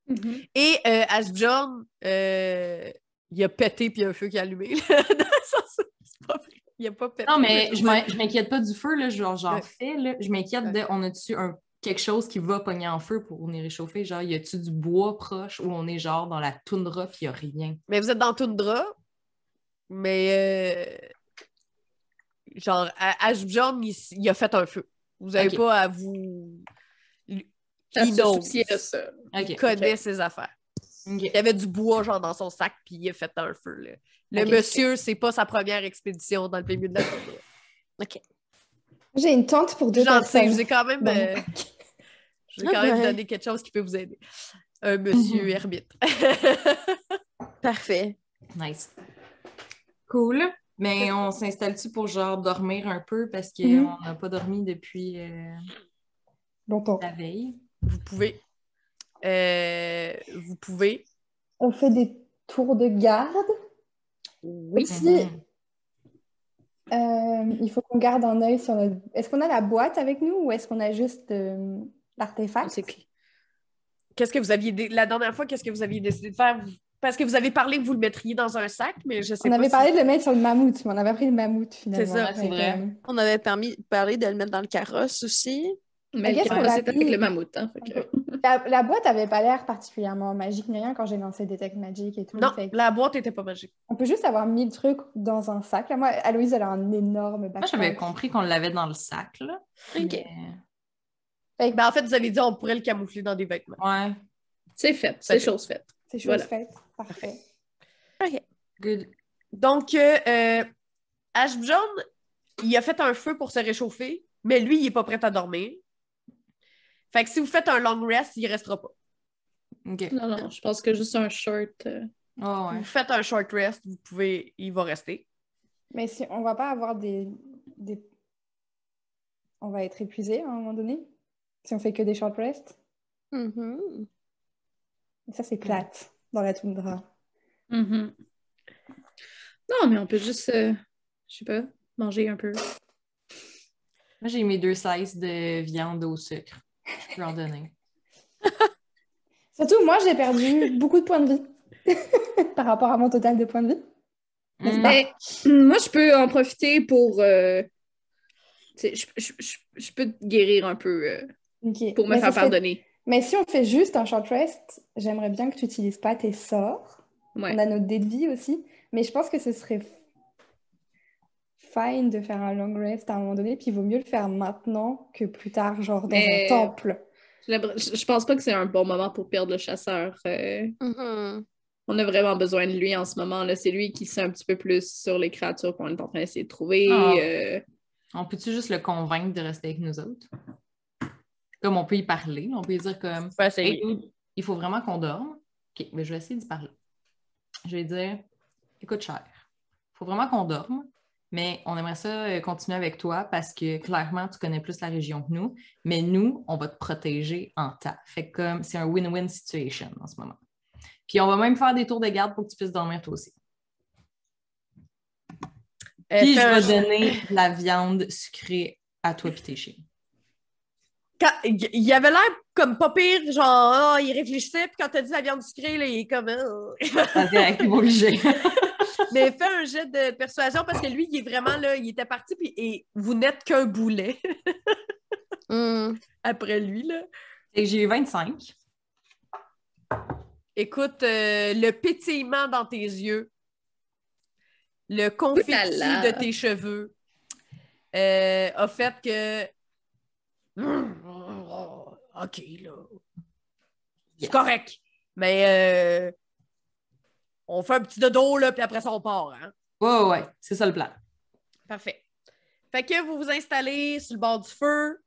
Mhm. Et euh, Asbjorn, euh, il a pété puis il y a un feu qui a allumé. là. Dans le sens où c'est pas vrai. Il a pas pété. Non, mais je m'inquiète pas du feu, là. Genre, j'en Ouais. fais, là. Je m'inquiète de, on a-tu un quelque chose qui va pogner en feu pour venir réchauffer? Genre, y a-tu du bois proche ou on est genre dans la toundra puis y a rien? Mais vous êtes dans Tundra. Mais euh, genre, à- Asbjorn, il, il a fait un feu. Vous n'avez pas à vous. Il se knows. soucier de ça. Il Ok. connaît ses affaires. ok. Il y avait du bois genre dans son sac, puis il a fait un feu. là. Le Ok. monsieur, c'est pas sa première expédition dans le milieu de la toundra. J'ai une tente pour deux Gentil, personnes. je vous ai quand même, euh, je vous ai Ah quand même ben. donné quelque chose qui peut vous aider. Un monsieur ermite. Parfait. Nice. Cool. Mais on s'installe-tu pour genre dormir un peu parce qu'on Mhm. n'a pas dormi depuis euh, Longtemps. la veille? Vous pouvez. Euh, vous pouvez. On fait des tours de garde. Oui. Aussi, euh, il faut qu'on garde un œil sur notre... Est-ce qu'on a la boîte avec nous ou est-ce qu'on a juste euh, l'artefact? C'est. Qu'est-ce que vous aviez. dé- La dernière fois, qu'est-ce que vous aviez décidé de faire? Parce que vous avez parlé que vous le mettriez dans un sac, mais je sais On pas. avait si- parlé de le mettre sur le mammouth, mais on avait pris le mammouth finalement. ça, c'est Fait que, vrai. euh, On avait permis, parlé de le mettre dans le carrosse aussi. Mais qu'est-ce le qu'on carrosse a est avec le mammouth. Hein, que- La, la boîte avait pas l'air particulièrement magique ni rien quand j'ai lancé Detect Magic et tout. Non, Fait la boîte était pas magique. on peut juste avoir mis le truc dans un sac. Là, moi, Aloïse, elle a un énorme Moi, backpack. j'avais compris qu'on l'avait dans le sac, là. OK. Mais- Ben, en fait, vous avez dit on pourrait le camoufler dans des vêtements. Ouais. C'est fait, c'est chose faite. C'est chose Voilà. faite. Parfait. Good. Donc, euh, euh, Ashbjorn, il a fait un feu pour se réchauffer, mais lui, il est pas prêt à dormir. Fait que si vous faites un long rest, il restera pas. OK. Non, non, je pense que juste un short. euh, Oh, ouais. Vous faites un short rest, vous pouvez, il va rester. Mais si on va pas avoir des, des... On va être épuisé à un moment donné si on fait que des short rests. Et ça, c'est plate dans la toundra. mhm. Non, mais on peut juste, euh, je sais pas, manger un peu. Moi, j'ai mes deux slices de viande au sucre. Je peux en donner. Surtout, moi, j'ai perdu beaucoup de points de vie par rapport à mon total de points de vie. Mais moi, je peux en profiter pour. euh, tu sais, je, je- je- je peux te guérir un peu euh, pour me Mais faire serait- pardonner. Mais si on fait juste un short rest, j'aimerais bien que tu n'utilises pas tes sorts. Ouais. On a notre dé de vie aussi. Mais je pense que ce serait fine de faire un long rest à un moment donné, puis il vaut mieux le faire maintenant que plus tard, genre dans Mais- un temple. Je pense pas que c'est un bon moment pour perdre le chasseur. euh, Mhm. on a vraiment besoin de lui en ce moment. là. C'est lui qui sait un petit peu plus sur les créatures qu'on est en train d'essayer de trouver. Ah. euh, On peut-tu juste le convaincre de rester avec nous autres? Comme on peut y parler, on peut lui dire comme. Hey, il faut vraiment qu'on dorme. OK, mais je vais essayer d'y parler. Je vais dire Écoute, cher, il faut vraiment qu'on dorme, mais on aimerait ça euh, continuer avec toi parce que clairement, tu connais plus la région que nous, mais nous, on va te protéger en temps. Fait que comme c'est un win-win situation en ce moment. Puis on va même faire des tours de garde pour que tu puisses dormir toi aussi. Euh, Puis je vais donner la viande sucrée à toi et tes chiens. Quand- il il avait l'air comme pas pire, genre, ah, il réfléchissait, puis quand t'as dit la viande sucrée, là, il est comme. ah. Vas-y, avec tes obligé. Mais fais un jet de persuasion parce que lui, il est vraiment là, il était parti, puis et vous n'êtes qu'un boulet Mm. après lui, là. Et j'ai eu 25. Écoute, euh, le pétillement dans tes yeux, le confetti de tes cheveux euh, a fait que. OK, là. C'est Yes. correct. Mais euh, on fait un petit dodo, là, puis après ça, on part. Hein? Ouais, ouais, ouais, c'est ça le plan. Parfait. Fait que vous vous installez sur le bord du feu.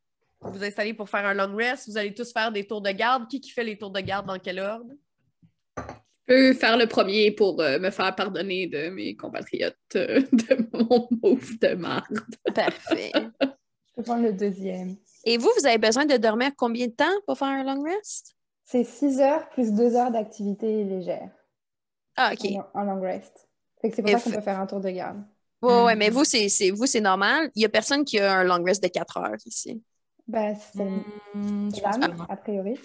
Vous vous installez pour faire un long rest. Vous allez tous faire des tours de garde. Qui qui fait les tours de garde dans quel ordre? Je peux faire le premier pour euh, me faire pardonner de mes compatriotes euh, de mon move de marde. Parfait. Je peux prendre le deuxième. Et vous, vous avez besoin de dormir combien de temps pour faire un long rest? C'est 6 heures plus 2 heures d'activité légère Ah, OK. en, en long rest. Fait que c'est pour ça qu'on peut faire un tour de garde. Ouais, ouais, Mhm. mais vous, c'est c'est- vous, c'est normal. Il n'y a personne qui a un long rest de 4 heures ici. Bah, c'est je pense pas, Jeanne, non. a priori.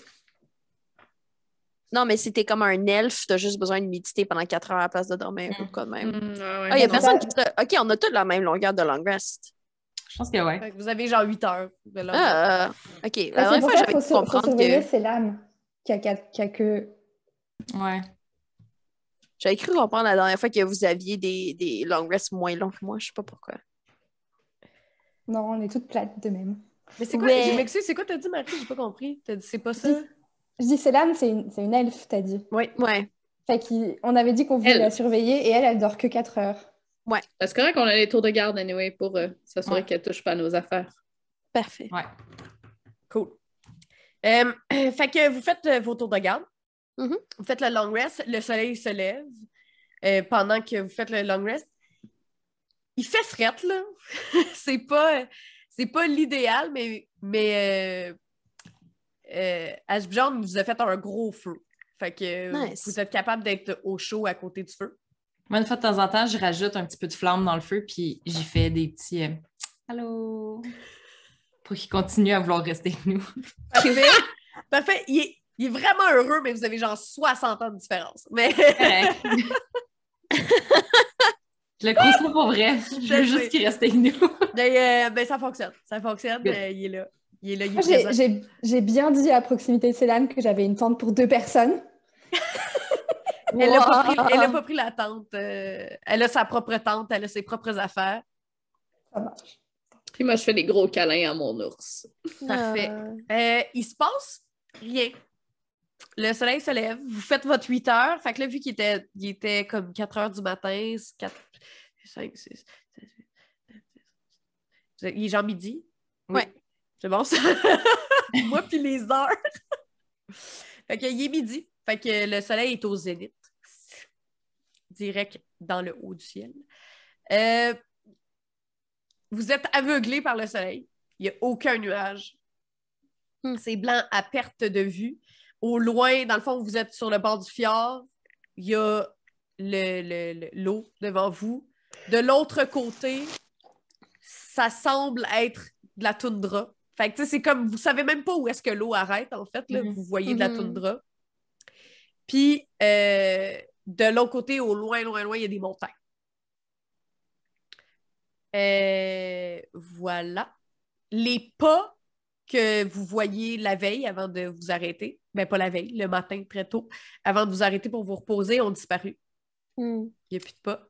Non, mais si t'es comme un elfe, t'as juste besoin de méditer pendant 4 heures à la place de dormir, Mm. ou quoi de même. Mm, ouais, ouais. Ah, il y a Non. personne qui OK, on a tous la même longueur de long rest. Je pense que que vous avez genre 8 heures de long. Ah, OK. La dernière fois, j'avais surveiller, que... c'est l'âme qui a, qui a- qui a que... Ouais. J'avais cru comprendre la dernière fois que vous aviez des, des long rests moins longs que moi. Je sais pas pourquoi. Non, on est toutes plates de même. Mais c'est quoi? Ouais. Je m'excuse, c'est quoi t'as dit, Marie? J'ai pas compris. T'as dit c'est pas ça? Je dis c'est l'âme, c'est une, c'est une elfe, t'as dit. Oui. Ouais. Fait qu'on avait dit qu'on voulait Elle. la surveiller et elle, elle dort que 4 heures. C'est correct qu'on a les tours de garde anyway pour euh, s'assurer Ouais. qu'elle touche pas à nos affaires. Parfait. Ouais. Cool. Euh, fait que vous faites euh, vos tours de garde. Mhm. Vous faites le long rest. Le soleil se lève euh, pendant que vous faites le long rest. Il fait fret, là. c'est pas, c'est pas l'idéal, mais, mais euh, euh, Ashbjorn vous a fait un gros feu. Fait que Nice. vous êtes capable d'être au chaud à côté du feu. Moi, une fois de temps en temps, je rajoute un petit peu de flamme dans le feu, puis j'y fais des petits euh, Allô? pour qu'il continue à vouloir rester avec nous. Parfait. Parfait. Il est, il est vraiment heureux, mais vous avez genre 60 ans de différence. Mais je le croise pas pour vrai. Je veux juste qu'il reste avec nous. Mais, euh, ben, ça fonctionne. Ça fonctionne. Euh, il est là. Il est là, il est Moi, j'ai- bien dit à proximité de Céline que j'avais une tente pour deux personnes. Elle n'a pas, pris- Wow. elle a pas pris la tente. euh, elle a sa propre tente, elle a ses propres affaires. Ça marche. Puis moi, je fais des gros câlins à mon ours. Parfait. Ah. Euh, il se passe rien. Le soleil se lève, vous faites votre 8 heures. Fait que là, vu qu'il était, il était comme 4 heures du matin, 4, 5, 6, 7, 8, Il est genre midi? Ouais. C'est bon, ça? Moi, puis les heures. fait qu'il est midi. Fait que le soleil est au zénith. Direct dans le haut du ciel. Euh, vous êtes aveuglé par le soleil. Il n'y a aucun nuage. Hmm. C'est blanc à perte de vue. Au loin, dans le fond, vous êtes sur le bord du fjord. Il y a le- le- le- l'eau devant vous. De l'autre côté, ça semble être de la toundra. Fait que, tu sais, c'est comme, vous savez même pas où est-ce que l'eau arrête, en fait. Là. Mhm. Vous voyez de la Mhm. toundra. Puis, euh, de l'autre côté, au loin, loin, loin, il y a des montagnes. Euh, voilà. Les pas que vous voyez la veille avant de vous arrêter, ben pas la veille, le matin très tôt, avant de vous arrêter pour vous reposer, ont disparu. Hmm. Il n'y a plus de pas.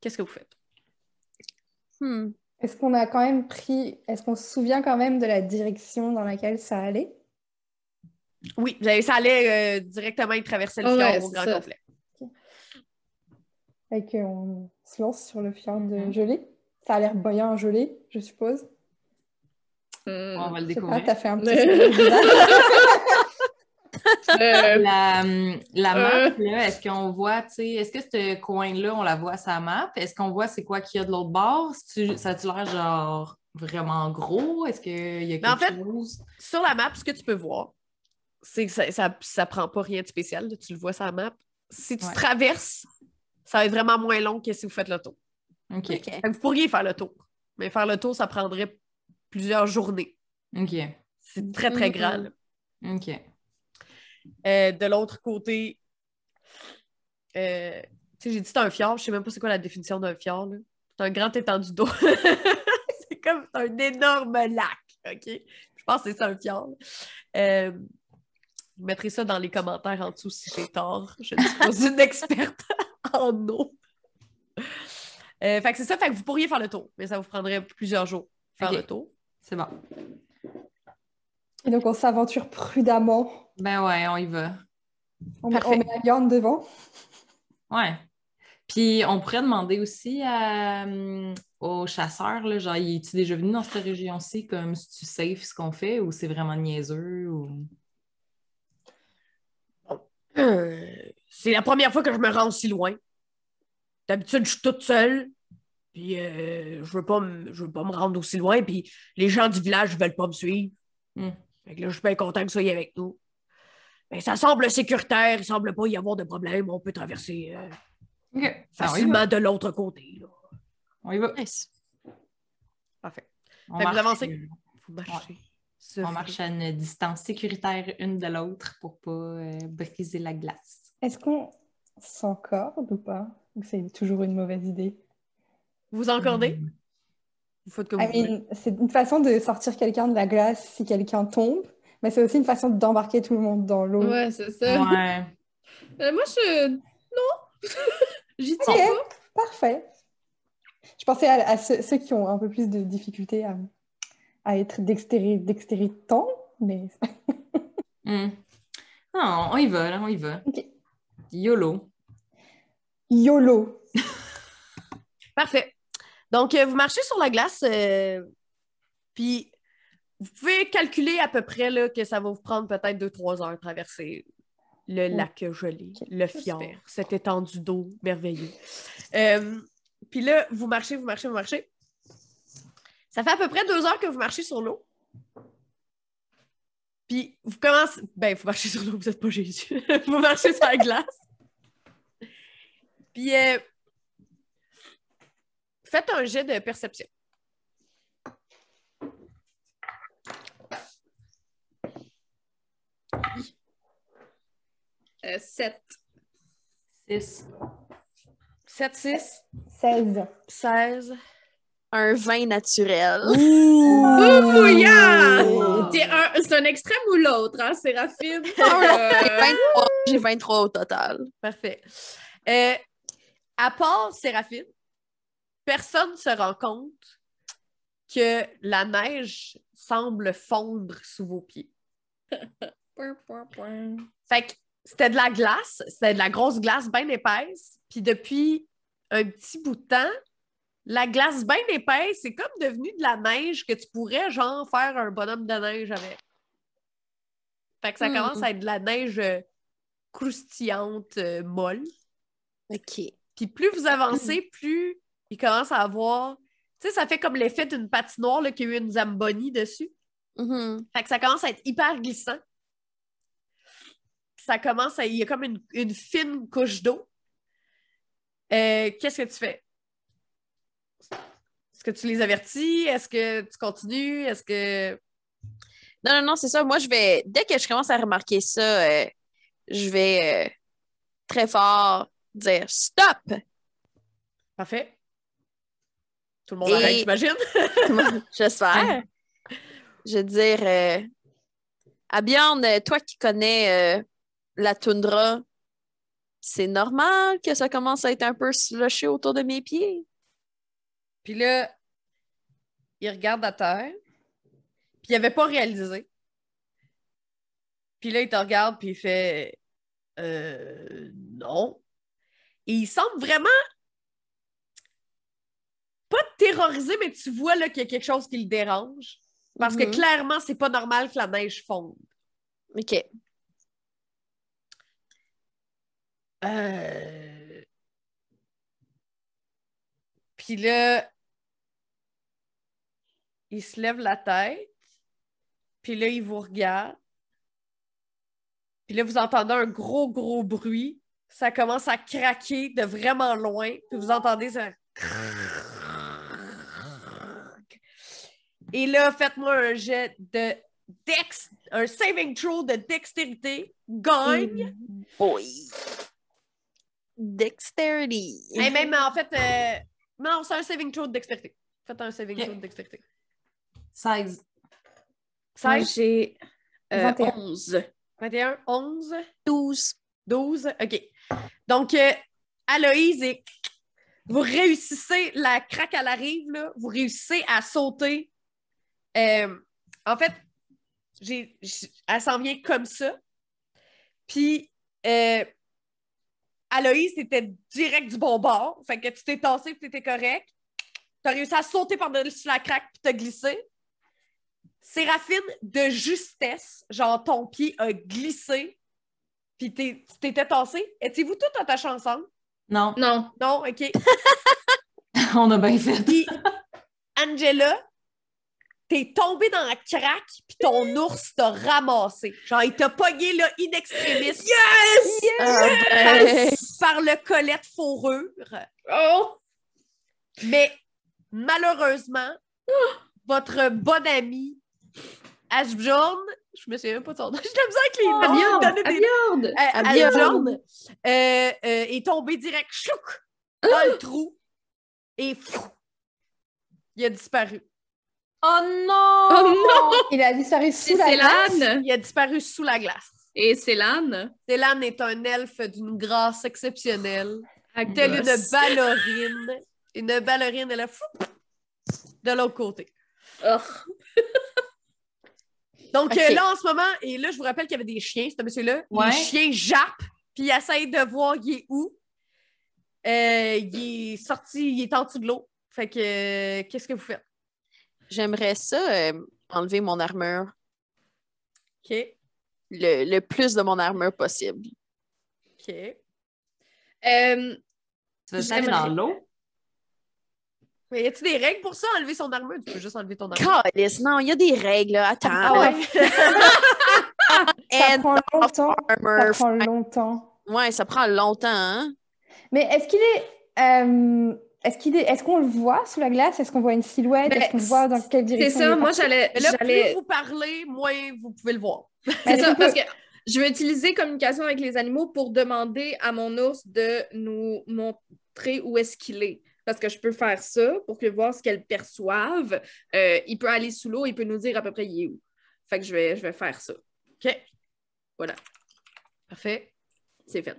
Qu'est-ce que vous faites? Hmm. Est-ce qu'on a quand même pris... Est-ce qu'on se souvient quand même de la direction dans laquelle ça allait? Oui, ça allait euh, directement y traverser le fjord ouais, au c'est grand ça. complet. Fait qu'on se lance sur le fjord de. Mhm. gelée. Ça a l'air boyant gelé, je suppose. Hmm. On va le pas, découvrir. t'as fait un petit Euh. La, la Euh. map, là, est-ce qu'on voit, tu sais, est-ce que ce coin-là, on la voit à sa map? Est-ce qu'on voit c'est quoi qu'il y a de l'autre bord? Ça a-tu l'air genre vraiment gros? Est-ce qu'il y a Mais en quelque fait- chose? Sur la map, ce que tu peux voir, c'est que ça, ça, ça prend pas rien de spécial. là, tu le vois sur la map. Si tu Ouais. traverses, ça va être vraiment moins long que si vous faites le tour. OK. Vous pourriez faire le tour. Mais faire le tour, ça prendrait plusieurs journées. OK. C'est très, très grand. là. OK. Euh, de l'autre côté, euh, tu sais, j'ai dit c'est un fjord. Je sais même pas c'est quoi la définition d'un fjord. C'est un grand étendu d'eau. c'est comme un énorme lac. OK? Je pense que c'est ça un fjord. Euh, vous mettrez ça dans les commentaires en dessous si j'ai tort. Je ne suis pas une experte en eau. Euh, fait que c'est ça, fait que vous pourriez faire le tour, mais ça vous prendrait plusieurs jours faire le tour. C'est bon. Et donc on s'aventure prudemment. Ben ouais, on y va. On met, on met la viande devant. Ouais. Puis on pourrait demander aussi à, hum, aux chasseurs, là, genre, es-tu déjà venu dans cette région-ci, comme si tu safe ce qu'on fait ou c'est vraiment niaiseux ou? Euh, c'est la première fois que je me rends aussi loin. D'habitude, je suis toute seule. Puis euh, je veux pas me, je veux pas me rendre aussi loin. Puis les gens du village ne veulent pas me suivre. Hmm. Fait que là, je suis bien content que vous soyez avec nous. Mais ça semble sécuritaire. Il semble pas y avoir de problème. On peut traverser euh. Ah, facilement de l'autre côté. là. On y va. Nice. Parfait. On Fait que vous marche. avancez. Vous marchez. On marche à une distance sécuritaire une de l'autre pour pas euh, briser la glace. Est-ce qu'on s'encorde ou pas? Ou c'est toujours une mauvaise idée? Vous encordez? Mm. Vous faites comme I vous voulez. mean, c'est une façon de sortir quelqu'un de la glace si quelqu'un tombe, mais c'est aussi une façon d'embarquer tout le monde dans l'eau. Ouais, c'est ça. Ouais. Euh, moi, je. Non! J'y tiens pas. parfait. Je pensais à, à ceux, ceux qui ont un peu plus de difficulté à, à être dextéri, dextéritant, mais pas- Mm. Non, on y va, là, on y va. YOLO. YOLO. Parfait. Donc, euh, vous marchez sur la glace, euh, puis vous pouvez calculer à peu près là, que ça va vous prendre peut-être 2-3 heures de traverser le lac gelé, le fjord, cette étendue d'eau merveilleuse. Euh, puis là, vous marchez, vous marchez, vous marchez. Ça fait à peu près deux heures que vous marchez sur l'eau. Puis vous commencez. Ben, vous marchez sur l'eau, vous n'êtes pas Jésus. vous marchez sur la glace. Puis euh, faites un jet de perception. Euh, 7. 6. 7, 6, 16. 16. Un vin naturel. Ouh, yeah! Oh. C'est un extrême ou l'autre, hein, Séraphine? J'ai 23, j'ai 23 au total. Parfait. Euh, à part Séraphine, personne ne se rend compte que la neige semble fondre sous vos pieds. Fait que c'était de la glace, c'était de la grosse glace bien épaisse, puis depuis un petit bout de temps, la glace bien épaisse, c'est comme devenu de la neige que tu pourrais, genre, faire un bonhomme de neige avec. Fait que ça Hmm. commence à être de la neige euh, croustillante, euh, molle. OK. Puis plus vous avancez, plus il commence à avoir. Tu sais, ça fait comme l'effet d'une patinoire là, qui a eu une Zamboni dessus. Mhm. Fait que ça commence à être hyper glissant. Ça commence à. Il y a comme une, une fine couche d'eau. Euh, Qu'est-ce que tu fais? Est-ce que tu les avertis? Est-ce que tu continues? Est-ce que. Non, non, non, c'est ça. Moi, je vais. Dès que je commence à remarquer ça, euh, je vais euh, très fort dire stop! Parfait. Tout le monde Et- arrête, j'imagine. J'espère. Je veux dire, euh, à Bjorn, euh, toi qui connais euh, la toundra, c'est normal que ça commence à être un peu slushé autour de mes pieds? Puis là, il regarde à terre. Puis il avait pas réalisé. Puis là, il te regarde, puis il fait euh, non. Et il semble vraiment pas terrorisé, mais tu vois là, qu'il y a quelque chose qui le dérange. Parce que Mhm. clairement, c'est pas normal que la neige fonde. OK. Euh... Puis là, il se lève la tête. Puis là, il vous regarde. Puis là, vous entendez un gros, gros bruit. Ça commence à craquer de vraiment loin. Puis vous entendez ça. Et là, faites-moi un jet de dex, un saving throw de dextérité. Gagne. Oui. Dexterity. Et même, en fait, euh, non, c'est un saving throw de dextérité. Faites un saving Ok. throw de dextérité. 16. Moi, 16, j'ai euh, 21. 11. 21, 11, 12. 12. OK. Donc, euh, Aloïse, et vous réussissez, la craque à la rive, là, vous réussissez à sauter. Euh, en fait, j'ai, elle s'en vient comme ça. Puis, euh, Aloïse, t'étais direct du bon bord. Fait que tu t'es tassé puis t'étais correct. T'as réussi à sauter par-dessus la craque puis t'as glissé. Séraphine, de justesse, genre ton pied a glissé puis t'es- tu t'étais tassé. Étiez-vous toutes attachées ensemble? Non, Non. Non? OK. on a bien fait. Puis, Angela, t'es tombée dans la craque, puis ton ours t'a ramassé. Genre, il t'a pogné, là, in extremis. Yes! Ah, Par, par le collet de fourrure. Oh! Mais, malheureusement, votre bon ami Ashbjorn, je me souviens même pas de son nom, je l'aime ça avec les noms. Abiord, donner des- Abiord. Euh, euh, euh, est tombé direct chouc, dans le trou et fou, il a disparu. Oh non! Oh non! Il a disparu sous la glace. Célane. Il a disparu sous la glace. Et Célane. Célan est un elfe d'une grâce exceptionnelle, à telle une ballerine. Une ballerine, elle a fou de l'autre côté. Oh. Donc là, en ce moment, et là, je vous rappelle qu'il y avait des chiens, ce monsieur-là. Ouais. Les chiens jappent, puis ils essayent de voir il est où. Euh, il est sorti, il est en dessous de l'eau. Fait que, euh, qu'est-ce que vous faites? J'aimerais ça euh, enlever mon armure, OK. le, le plus de mon armure possible. OK. Euh, Tu veux aller dans l'eau? Mais y a-tu des règles pour ça, enlever son armure? Tu peux juste enlever ton armure. Calice, non, il y a des règles, là. Attends. Ah ouais? Ça And prend longtemps. Ça armor. prend longtemps. Ouais, ça prend longtemps, hein? Mais est-ce qu'il est. euh, Est-ce est... Qu'on le voit sous la glace? Est-ce qu'on voit une silhouette? Ben, Est-ce qu'on voit dans quelle c'est direction? il ça, moi j'allais. Plus vous parlez, moins vous pouvez le voir. C'est Est-ce ça, parce que je vais utiliser communication avec les animaux pour demander à mon ours de nous montrer où est-ce qu'il est. Parce que je peux faire ça pour que voir ce qu'elles perçoivent. Euh, il peut aller sous l'eau, il peut nous dire à peu près il est où. Fait que je vais, je vais faire ça. OK? Voilà. Parfait. C'est fait.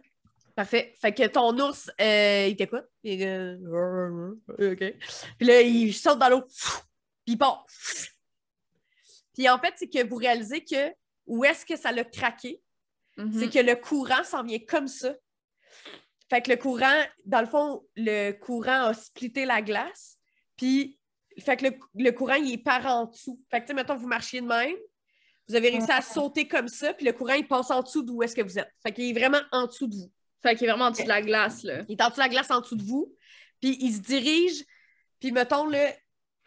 Parfait. Fait que ton ours, euh, il t'écoute. Euh, OK. Puis là, il saute dans l'eau. Puis il part. Puis en fait, c'est que vous réalisez que où est-ce que ça l'a craqué, Mhm. c'est que le courant s'en vient comme ça. Fait que le courant, dans le fond, le courant a splitté la glace. Puis, fait que le, le courant, il est par en dessous. Fait que, tu sais, mettons, vous marchiez de même. Vous avez réussi à sauter comme ça, puis le courant, il passe en dessous d'où est-ce que vous êtes. Fait qu'il est vraiment en dessous de vous. Fait qu'il est vraiment en dessous de la glace, là. Il est en dessous de la glace en dessous de vous, puis il se dirige, puis mettons, là,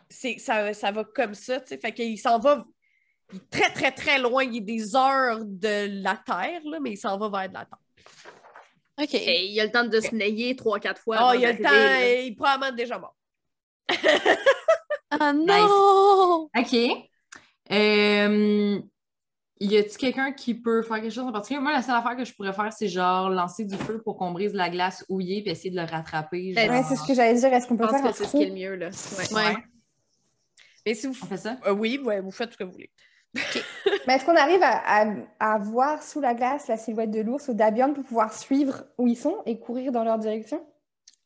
c'est, ça, ça va comme ça, tu sais, fait qu'il s'en va il est très, très, très loin, il est des heures de la Terre, là, mais il s'en va vers de la Terre. OK. Et il a le temps de se nayer trois, quatre fois. Oh, il a le temps, là. il est probablement déjà mort. Ah non! OK. Euh, y a-t-il quelqu'un qui peut faire quelque chose en particulier? Moi, la seule affaire que je pourrais faire, c'est genre lancer du feu pour qu'on brise la glace houillée puis essayer de le rattraper. Ben, genre. Ouais, c'est ce que j'allais dire. Est-ce qu'on Je peut pense faire un que c'est ce qui est le mieux, là. Ouais. Ouais. Mais si vous... On fait ça? Euh, oui, ouais, vous faites ce que vous voulez. Mais est-ce qu'on arrive à, à- à voir sous la glace la silhouette de l'ours ou d'Abion pour pouvoir suivre où ils sont et courir dans leur direction?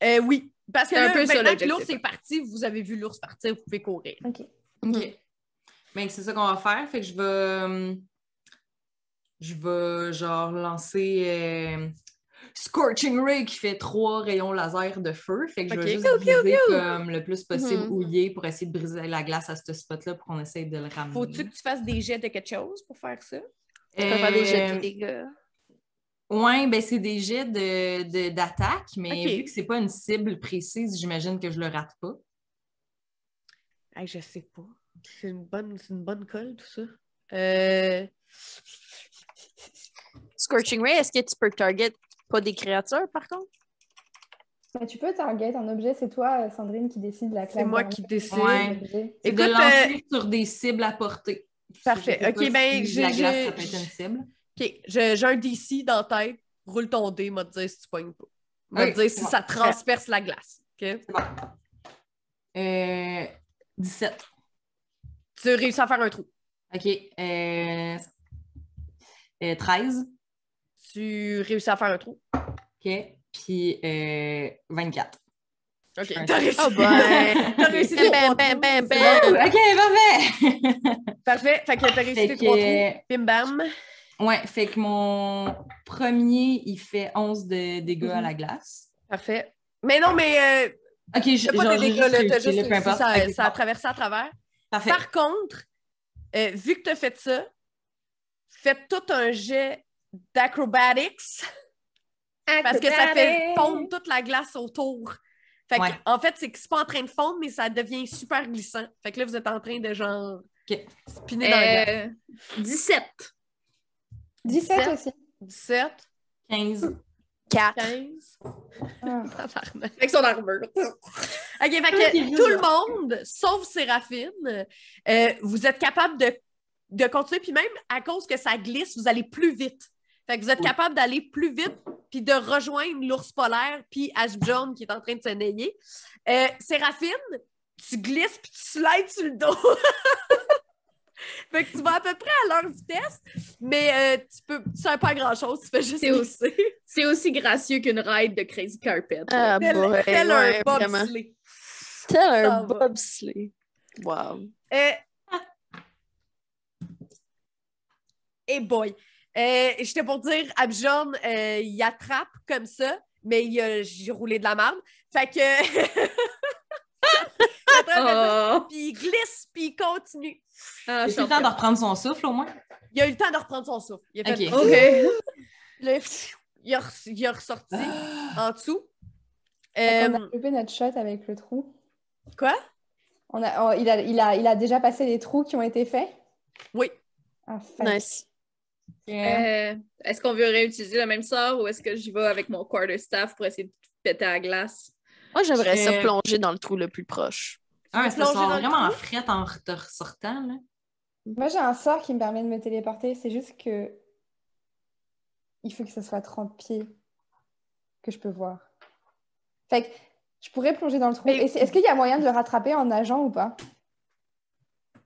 Euh, oui, parce que un peu ça, maintenant que l'ours est parti, vous avez vu l'ours partir, vous pouvez courir. Ok. OK. Ben, c'est ça qu'on va faire. Fait que je vais. Euh, Je vais, genre, lancer euh, Scorching Ray qui fait trois rayons laser de feu. Fait que je vais juste comme le plus possible houillé pour essayer de briser la glace à ce spot-là pour qu'on essaye de le ramener. Faut-tu que tu fasses des jets de quelque chose pour faire ça? Tu peux faire des jets Euh, de dégâts. Ouais, ben c'est des jets de, de- d'attaque, mais vu que c'est pas une cible précise, j'imagine que je le rate pas. Hey, je sais pas. C'est une bonne, c'est une bonne colle, tout ça. Euh... Scorching Ray, est-ce que tu peux target pas des créatures, par contre? Mais tu peux target un objet, c'est toi, euh, Sandrine, qui décide la classe. C'est moi qui décide. Ouais. Écoute, de euh, lancer sur des cibles à portée. Parfait. Ok, ben, si j'ai- la glace, j'ai- ça peut être une cible. OK, je- j'ai un DC dans la tête. Roule ton dé, m'a dire si tu pognes pas. M'a Oui, dire si bon. ça transperce la glace. OK? C'est bon. Euh, 17. Tu réussis à faire un trou. OK. Euh, euh, 13. Tu réussis à faire un trou. OK. Puis euh, 24. OK, Un t'as réussi. Oh ben! T'as réussi bon. OK, parfait! Parfait. Fait que t'as réussi tes que- trois trous. Bim bam. ouais, fait que mon premier, il fait 11 de dégâts à Mhm. la glace. Parfait. Mais non, mais euh, OK, je, t'as pas de dégâts, là. T'as juste réussi, ça, Ok, ça a traversé à travers. Parfait. Par contre, euh, vu que tu as fait ça, faites tout un jet d'acrobatics parce que ça fait fondre toute la glace autour. Fait que, Ouais. En fait, c'est que c'est pas en train de fondre, mais ça devient super glissant. Fait que là, vous êtes en train de genre spinner dans la glace. Euh, 17. 17 17. aussi. 17, 15. 4. 15. Ah. Tabarnak. Avec son armure. OK, fait que tout le monde, sauf Séraphine, euh, vous êtes capable de de continuer. Puis même à cause que ça glisse, vous allez plus vite. Fait que vous êtes Oui. capable d'aller plus vite puis de rejoindre l'ours polaire puis Ashbjorn qui est en train de se nailler. Euh, Séraphine, tu glisses puis tu slides sur le dos. fait que tu vas à peu près à leur vitesse, mais euh, tu peux tu fais pas grand-chose, tu fais juste C'est aussi- glisser. C'est aussi gracieux qu'une ride de Crazy Carpet. Ah, Tel, boy, tel ouais, un bobsleigh. Tel un bobsleigh. Wow. Euh... Et boy. Euh, J'étais pour dire, Abjorn, euh, il attrape comme ça, mais il a- j'ai roulé de la merde. Fait que. Il Oh. Puis il glisse, puis il continue. Ah, J'ai eu le temps de reprendre son souffle au moins? Il a eu le temps de reprendre son souffle. Il a fait Ok. Il, a, re- il a ressorti en dessous. Fait qu'on Euh, a loupé notre shot avec le trou. quoi? On a, oh, il, a, il, a, il a déjà passé les trous qui ont été faits? Oui. Ah, fuck. Euh, est-ce qu'on veut réutiliser le même sort ou est-ce que j'y vais avec mon quarterstaff pour essayer de péter à la glace? Moi, j'aimerais ça Euh, plonger dans le trou le plus proche. Ah, ça sort vraiment trou? frette en te ressortant. Là? Moi, j'ai un sort qui me permet de me téléporter. C'est juste que il faut que ce soit 30 pieds que je peux voir. Fait que je pourrais plonger dans le trou. Mais- Est-ce qu'il y a moyen de le rattraper en nageant ou pas?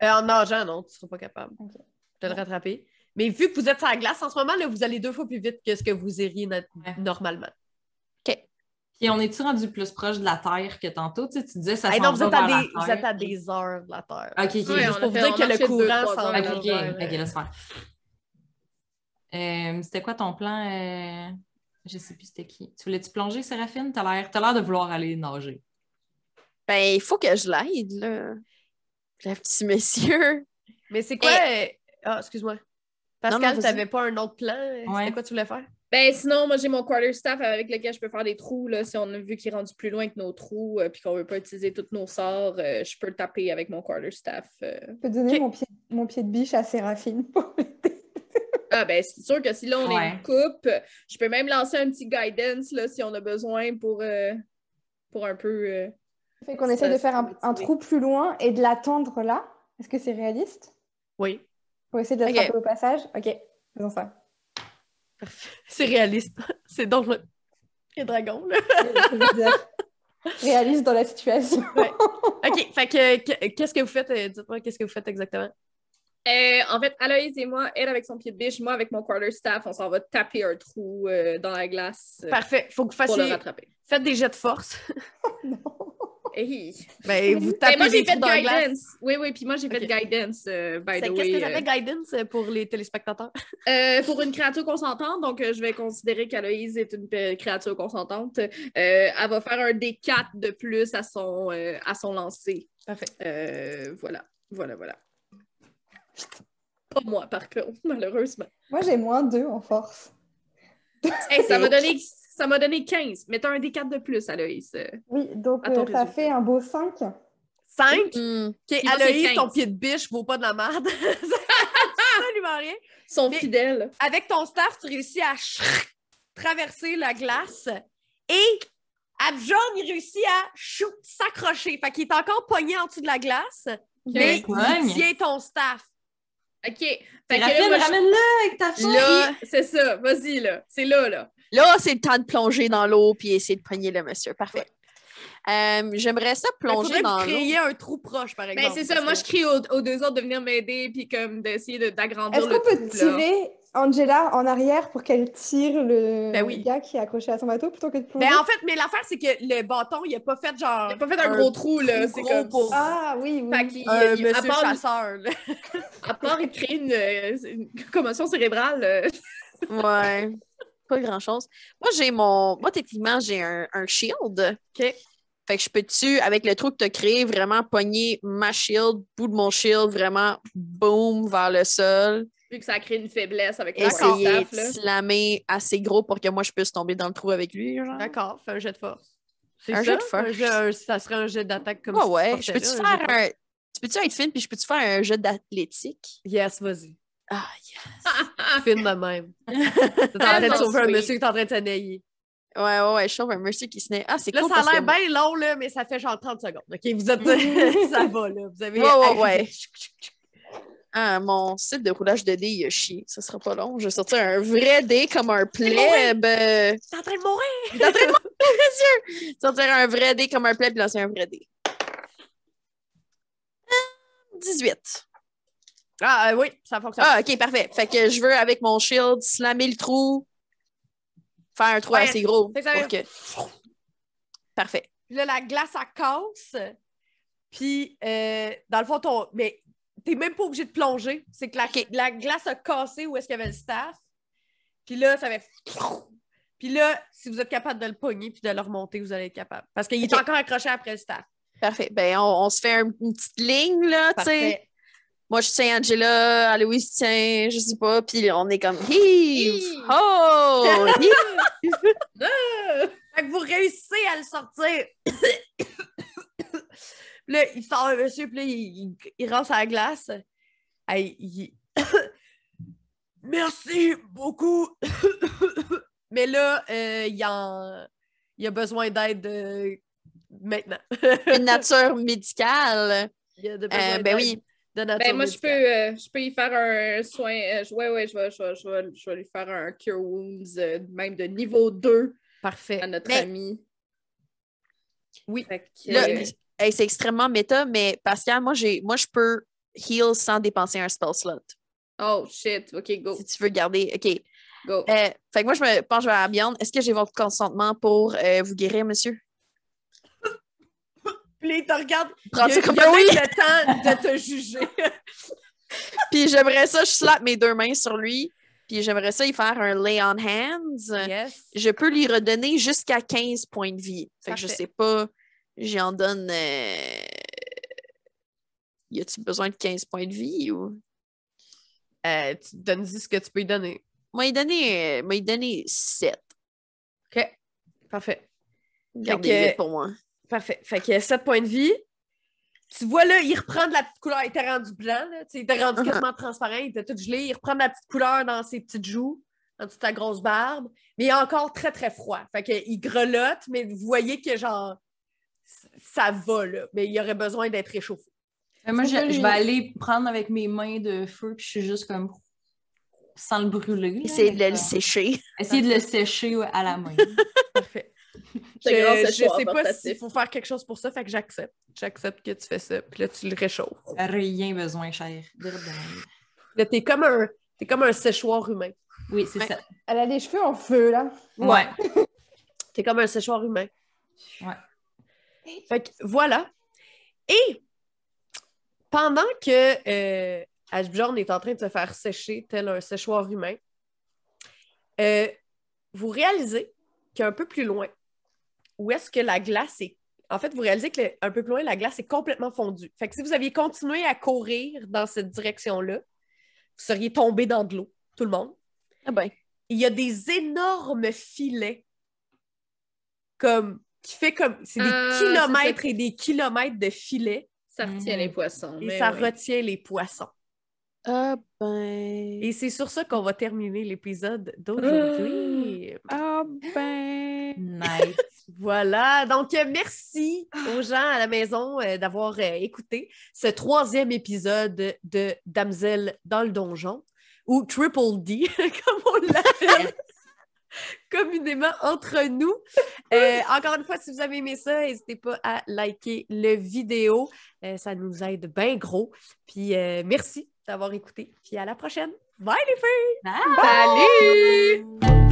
Euh, en nageant, non, tu ne seras pas capable Ok. de le rattraper. Mais vu que vous êtes sur la glace en ce moment, là, vous allez deux fois plus vite que ce que vous iriez Ouais. normalement. Puis on est-tu rendu plus proche de la Terre que tantôt? Tu, sais, tu disais ça Hey, s'en non, vous va êtes, à la des, vous êtes à des heures de la Terre. OK, OK. Ouais, juste pour vous dire que le courant s'en va. OK, OK, OK, laisse faire. Euh, c'était quoi ton plan? euh, Je sais plus c'était qui. Tu voulais-tu plonger, Séraphine? T'as l'air, t'as l'air de vouloir aller nager. Ben, il faut que je l'aide, là. Le petit monsieur. Mais c'est quoi? euh, Ah, excuse-moi. Pascal, vas-y. t'avais pas un autre plan? Ouais. C'était quoi tu voulais faire? Ben sinon, moi j'ai mon quarterstaff avec lequel je peux faire des trous. Là, si on a vu qu'il est rendu plus loin que nos trous et qu'on veut pas utiliser tous nos sorts, euh, je peux le taper avec mon quarterstaff. euh. Je peux donner mon, pied, mon pied de biche à Séraphine. pour. Ah ben c'est sûr que si là on est une coupe, je peux même lancer un petit guidance là, si on a besoin pour, euh, pour un peu. euh, fait qu'on essaie de faire un, trou plus loin et de l'attendre là. Est-ce que c'est réaliste? Oui. Pour essayer de Ok. l'attraper au passage? Ok, faisons ça. C'est réaliste. c'est donc le... Les dragons, là. Réaliste dans la situation. Ouais. OK, fait que que- qu'est-ce que vous faites? euh, Dites-moi qu'est-ce que vous faites exactement? Euh, en fait, Aloïse et moi, elle avec son pied de biche, moi avec mon quarterstaff, on s'en va taper un trou euh, dans la glace euh, Parfait. Faut que vous pour le fassiez... rattraper. Faites des jets de force. non. Hey. Ben, vous Ben, tapez moi j'ai fait guidance. Oui, oui, puis moi j'ai fait guidance, euh, by C'est- the Qu'est-ce way. que ça euh, fait guidance euh, pour les téléspectateurs? Euh, pour une créature consentante, donc euh, je vais considérer qu'Aloïse est une euh, créature consentante. Euh, elle va faire un D4 de plus à son, euh, à son lancer. Parfait. Euh, voilà, voilà, voilà. Pas moi, par contre, malheureusement. Moi, j'ai moins 2 en force. Hey, ça m'a donné, ça m'a donné 15. Mais t'as un D4 de plus, Aloïse. Euh, Oui, donc euh, ça résultat. fait un beau 5. 5. Hmm. OK, Puis moi, Aloïse, c'est ton 15. pied de biche vaut pas de la merde. Absolument rien. Ils sont Mais- fidèles. Avec ton staff, tu réussis à traverser la glace et Abjon, il réussit à chou, s'accrocher. Fait qu'il est encore pogné en dessous de la glace, mais Pogne. il tient ton staff. OK. Fait que ramène-le avec ta fille! Là, C'est ça, vas-y, là. C'est là, là. Là c'est le temps de plonger dans l'eau puis essayer de pogner le monsieur. Parfait. Euh, J'aimerais ça Il plonger dans l'eau. créiez un trou proche, par exemple. Ben, c'est ça. Moi, je crie aux, aux deux autres de venir m'aider, puis comme d'essayer de- d'agrandir Est-ce le qu'on peut là. tirer Angela en arrière pour qu'elle tire le Ben oui. gars qui est accroché à son bateau plutôt que de plonger? Ben, en fait, mais l'affaire, c'est que le bâton, il a pas fait genre. Il a pas fait un gros trou, là. C'est comme... pour- Ah oui, oui. Fait qu'il- un il- à, monsieur part, chasseur. là. à part il crée une, euh, une commotion cérébrale. euh, Ouais. Pas grand chose. Moi, j'ai mon. Moi, techniquement, j'ai un, un shield. OK. Fait que je peux-tu, avec le trou que tu as créé, vraiment pogner ma shield, bout de mon shield, vraiment boom vers le sol, vu que ça crée une faiblesse avec essayer de slammer assez gros pour que moi je puisse tomber dans le trou avec lui. D'accord, fais un jet de force. C'est Un ça? jet de force. Un jet- un- ça serait un jet d'attaque comme tu ouais. Je peux-tu faire jet un. Tu peux-tu être fine, puis je peux-tu faire un jeu d'athlétique? Yes, vas-y. Ah, Fine de même. T'es en train de sauver un monsieur qui est en train de s'anailler. ouais, ouais, ouais. Je trouve un monsieur qui se naît. Ah, c'est Là, cool. ça a l'air bien long, là, mais ça fait genre 30 secondes. OK, vous êtes. ça va, là. Vous avez. Ouais, ouais, ouais. Ah, mon site de roulage de dés, il a chié. Ça sera pas long. Je vais sortir un vrai dé comme un pleb. T'es en train de mourir! Est en train de mourir, monsieur! Sortir un vrai dé comme un pleb puis lancer un vrai dé. Euh, 18. Ah, euh, oui, ça fonctionne. Ah, ok, parfait. Fait que je veux, avec mon shield, slammer le trou, faire un trou Ouais. assez gros. Que ça que- Parfait. Puis là, la glace, elle casse. Puis, euh, dans le fond, ton... mais t'es même pas obligé de plonger. C'est que la, glace a cassé où est-ce qu'il y avait le staff. Puis là, ça fait... Puis là, si vous êtes capable de le pogner puis de le remonter, vous allez être capable. Parce qu'il est encore accroché après le staff. Parfait. Ben, on, on se fait un- une petite ligne, là, tu sais. Moi, je tiens Angela, Aloïs tient, je sais pas, puis on est comme! Heave! Oh! Fait que vous réussissez à le sortir. Là, il sort un monsieur, puis là, il, il, il rentre à la glace. Hey, il- Merci beaucoup. Mais là, euh, il, en... il a besoin d'aide euh, maintenant. Une nature médicale. il a de Euh, ben oui. De nature Ben, moi, je peux, euh, je peux y faire un soin. euh, je- ouais, ouais, je vais, je, vais, je, vais, je vais lui faire un Cure Wounds, euh, même de niveau 2 Parfait. à notre Mais- ami. Oui. Hey, c'est extrêmement méta, mais Pascal, moi, j'ai, moi, je peux heal sans dépenser un spell slot. oh shit, ok, go, Si tu veux garder. OK. go. Euh, fait que moi, je me pense je vais à Beyond. Est-ce que j'ai votre consentement pour euh, vous guérir, monsieur? Puis il te regarde. Prends ça comme oui. le temps de te juger. Puis j'aimerais ça, je slappe mes deux mains sur lui. Puis j'aimerais ça y faire un lay on hands. yes. Je peux lui redonner jusqu'à 15 points de vie. Fait que je sais pas, j'en donne. euh, Y a-tu besoin de 15 points de vie ou? Euh, tu donnes ce que tu peux lui donner. Moi, il donné, euh, moi, il donné 7. OK. Parfait. Gardez que- vite pour moi. Parfait. Fait qu'il y a 7 points de vie. Tu vois là, il reprend de la petite couleur. Il était rendu blanc, là. Tu sais, il était rendu Uh-huh. quasiment transparent. Il était tout gelé. Il reprend de la petite couleur dans ses petites joues, en dessous de ta grosse barbe. Mais il est encore très, très froid. Fait qu'il grelotte, mais vous voyez que genre, ça va, là. Mais il aurait besoin d'être réchauffé. Mais moi, je, je vais aller prendre avec mes mains de feu, puis je suis juste comme sans le brûler. Essayer de le sécher. Essayer de le sécher à la main. Parfait. Je, je sais pas s'il faut faire quelque chose pour ça, fait que j'accepte. J'accepte que tu fais ça, puis là, tu le réchauffes. Rien besoin, cher. Là, t'es comme un, t'es comme un séchoir humain. Oui, c'est Ouais. ça. Elle a les cheveux en feu, là. Ouais. T'es comme un séchoir humain. Ouais. Fait que voilà. Et pendant que euh, Ashbjorn est en train de se faire sécher tel un séchoir humain, euh, vous réalisez qu'un peu plus loin, où est-ce que la glace est. En fait, vous réalisez que le- un peu plus loin, la glace est complètement fondue. Fait que si vous aviez continué à courir dans cette direction-là, vous seriez tombé dans de l'eau, tout le monde. Ah ben. il y a des énormes filets comme qui fait comme c'est des Ah, kilomètres et des kilomètres de filets Ça retient Mhm. les poissons. et ça ouais. retient les poissons. Ah ben. Et c'est sur ça qu'on va terminer l'épisode d'aujourd'hui. Ah ben. Nice. Voilà, donc euh, merci aux gens à la maison euh, d'avoir euh, écouté ce troisième épisode de Damsel dans le donjon, ou Triple D, comme on l'appelle communément entre nous. Euh, encore une fois, si vous avez aimé ça, n'hésitez pas à liker le vidéo. Euh, ça nous aide bien gros. Puis euh, merci d'avoir écouté. Puis à la prochaine. Bye les filles! Bye. Salut!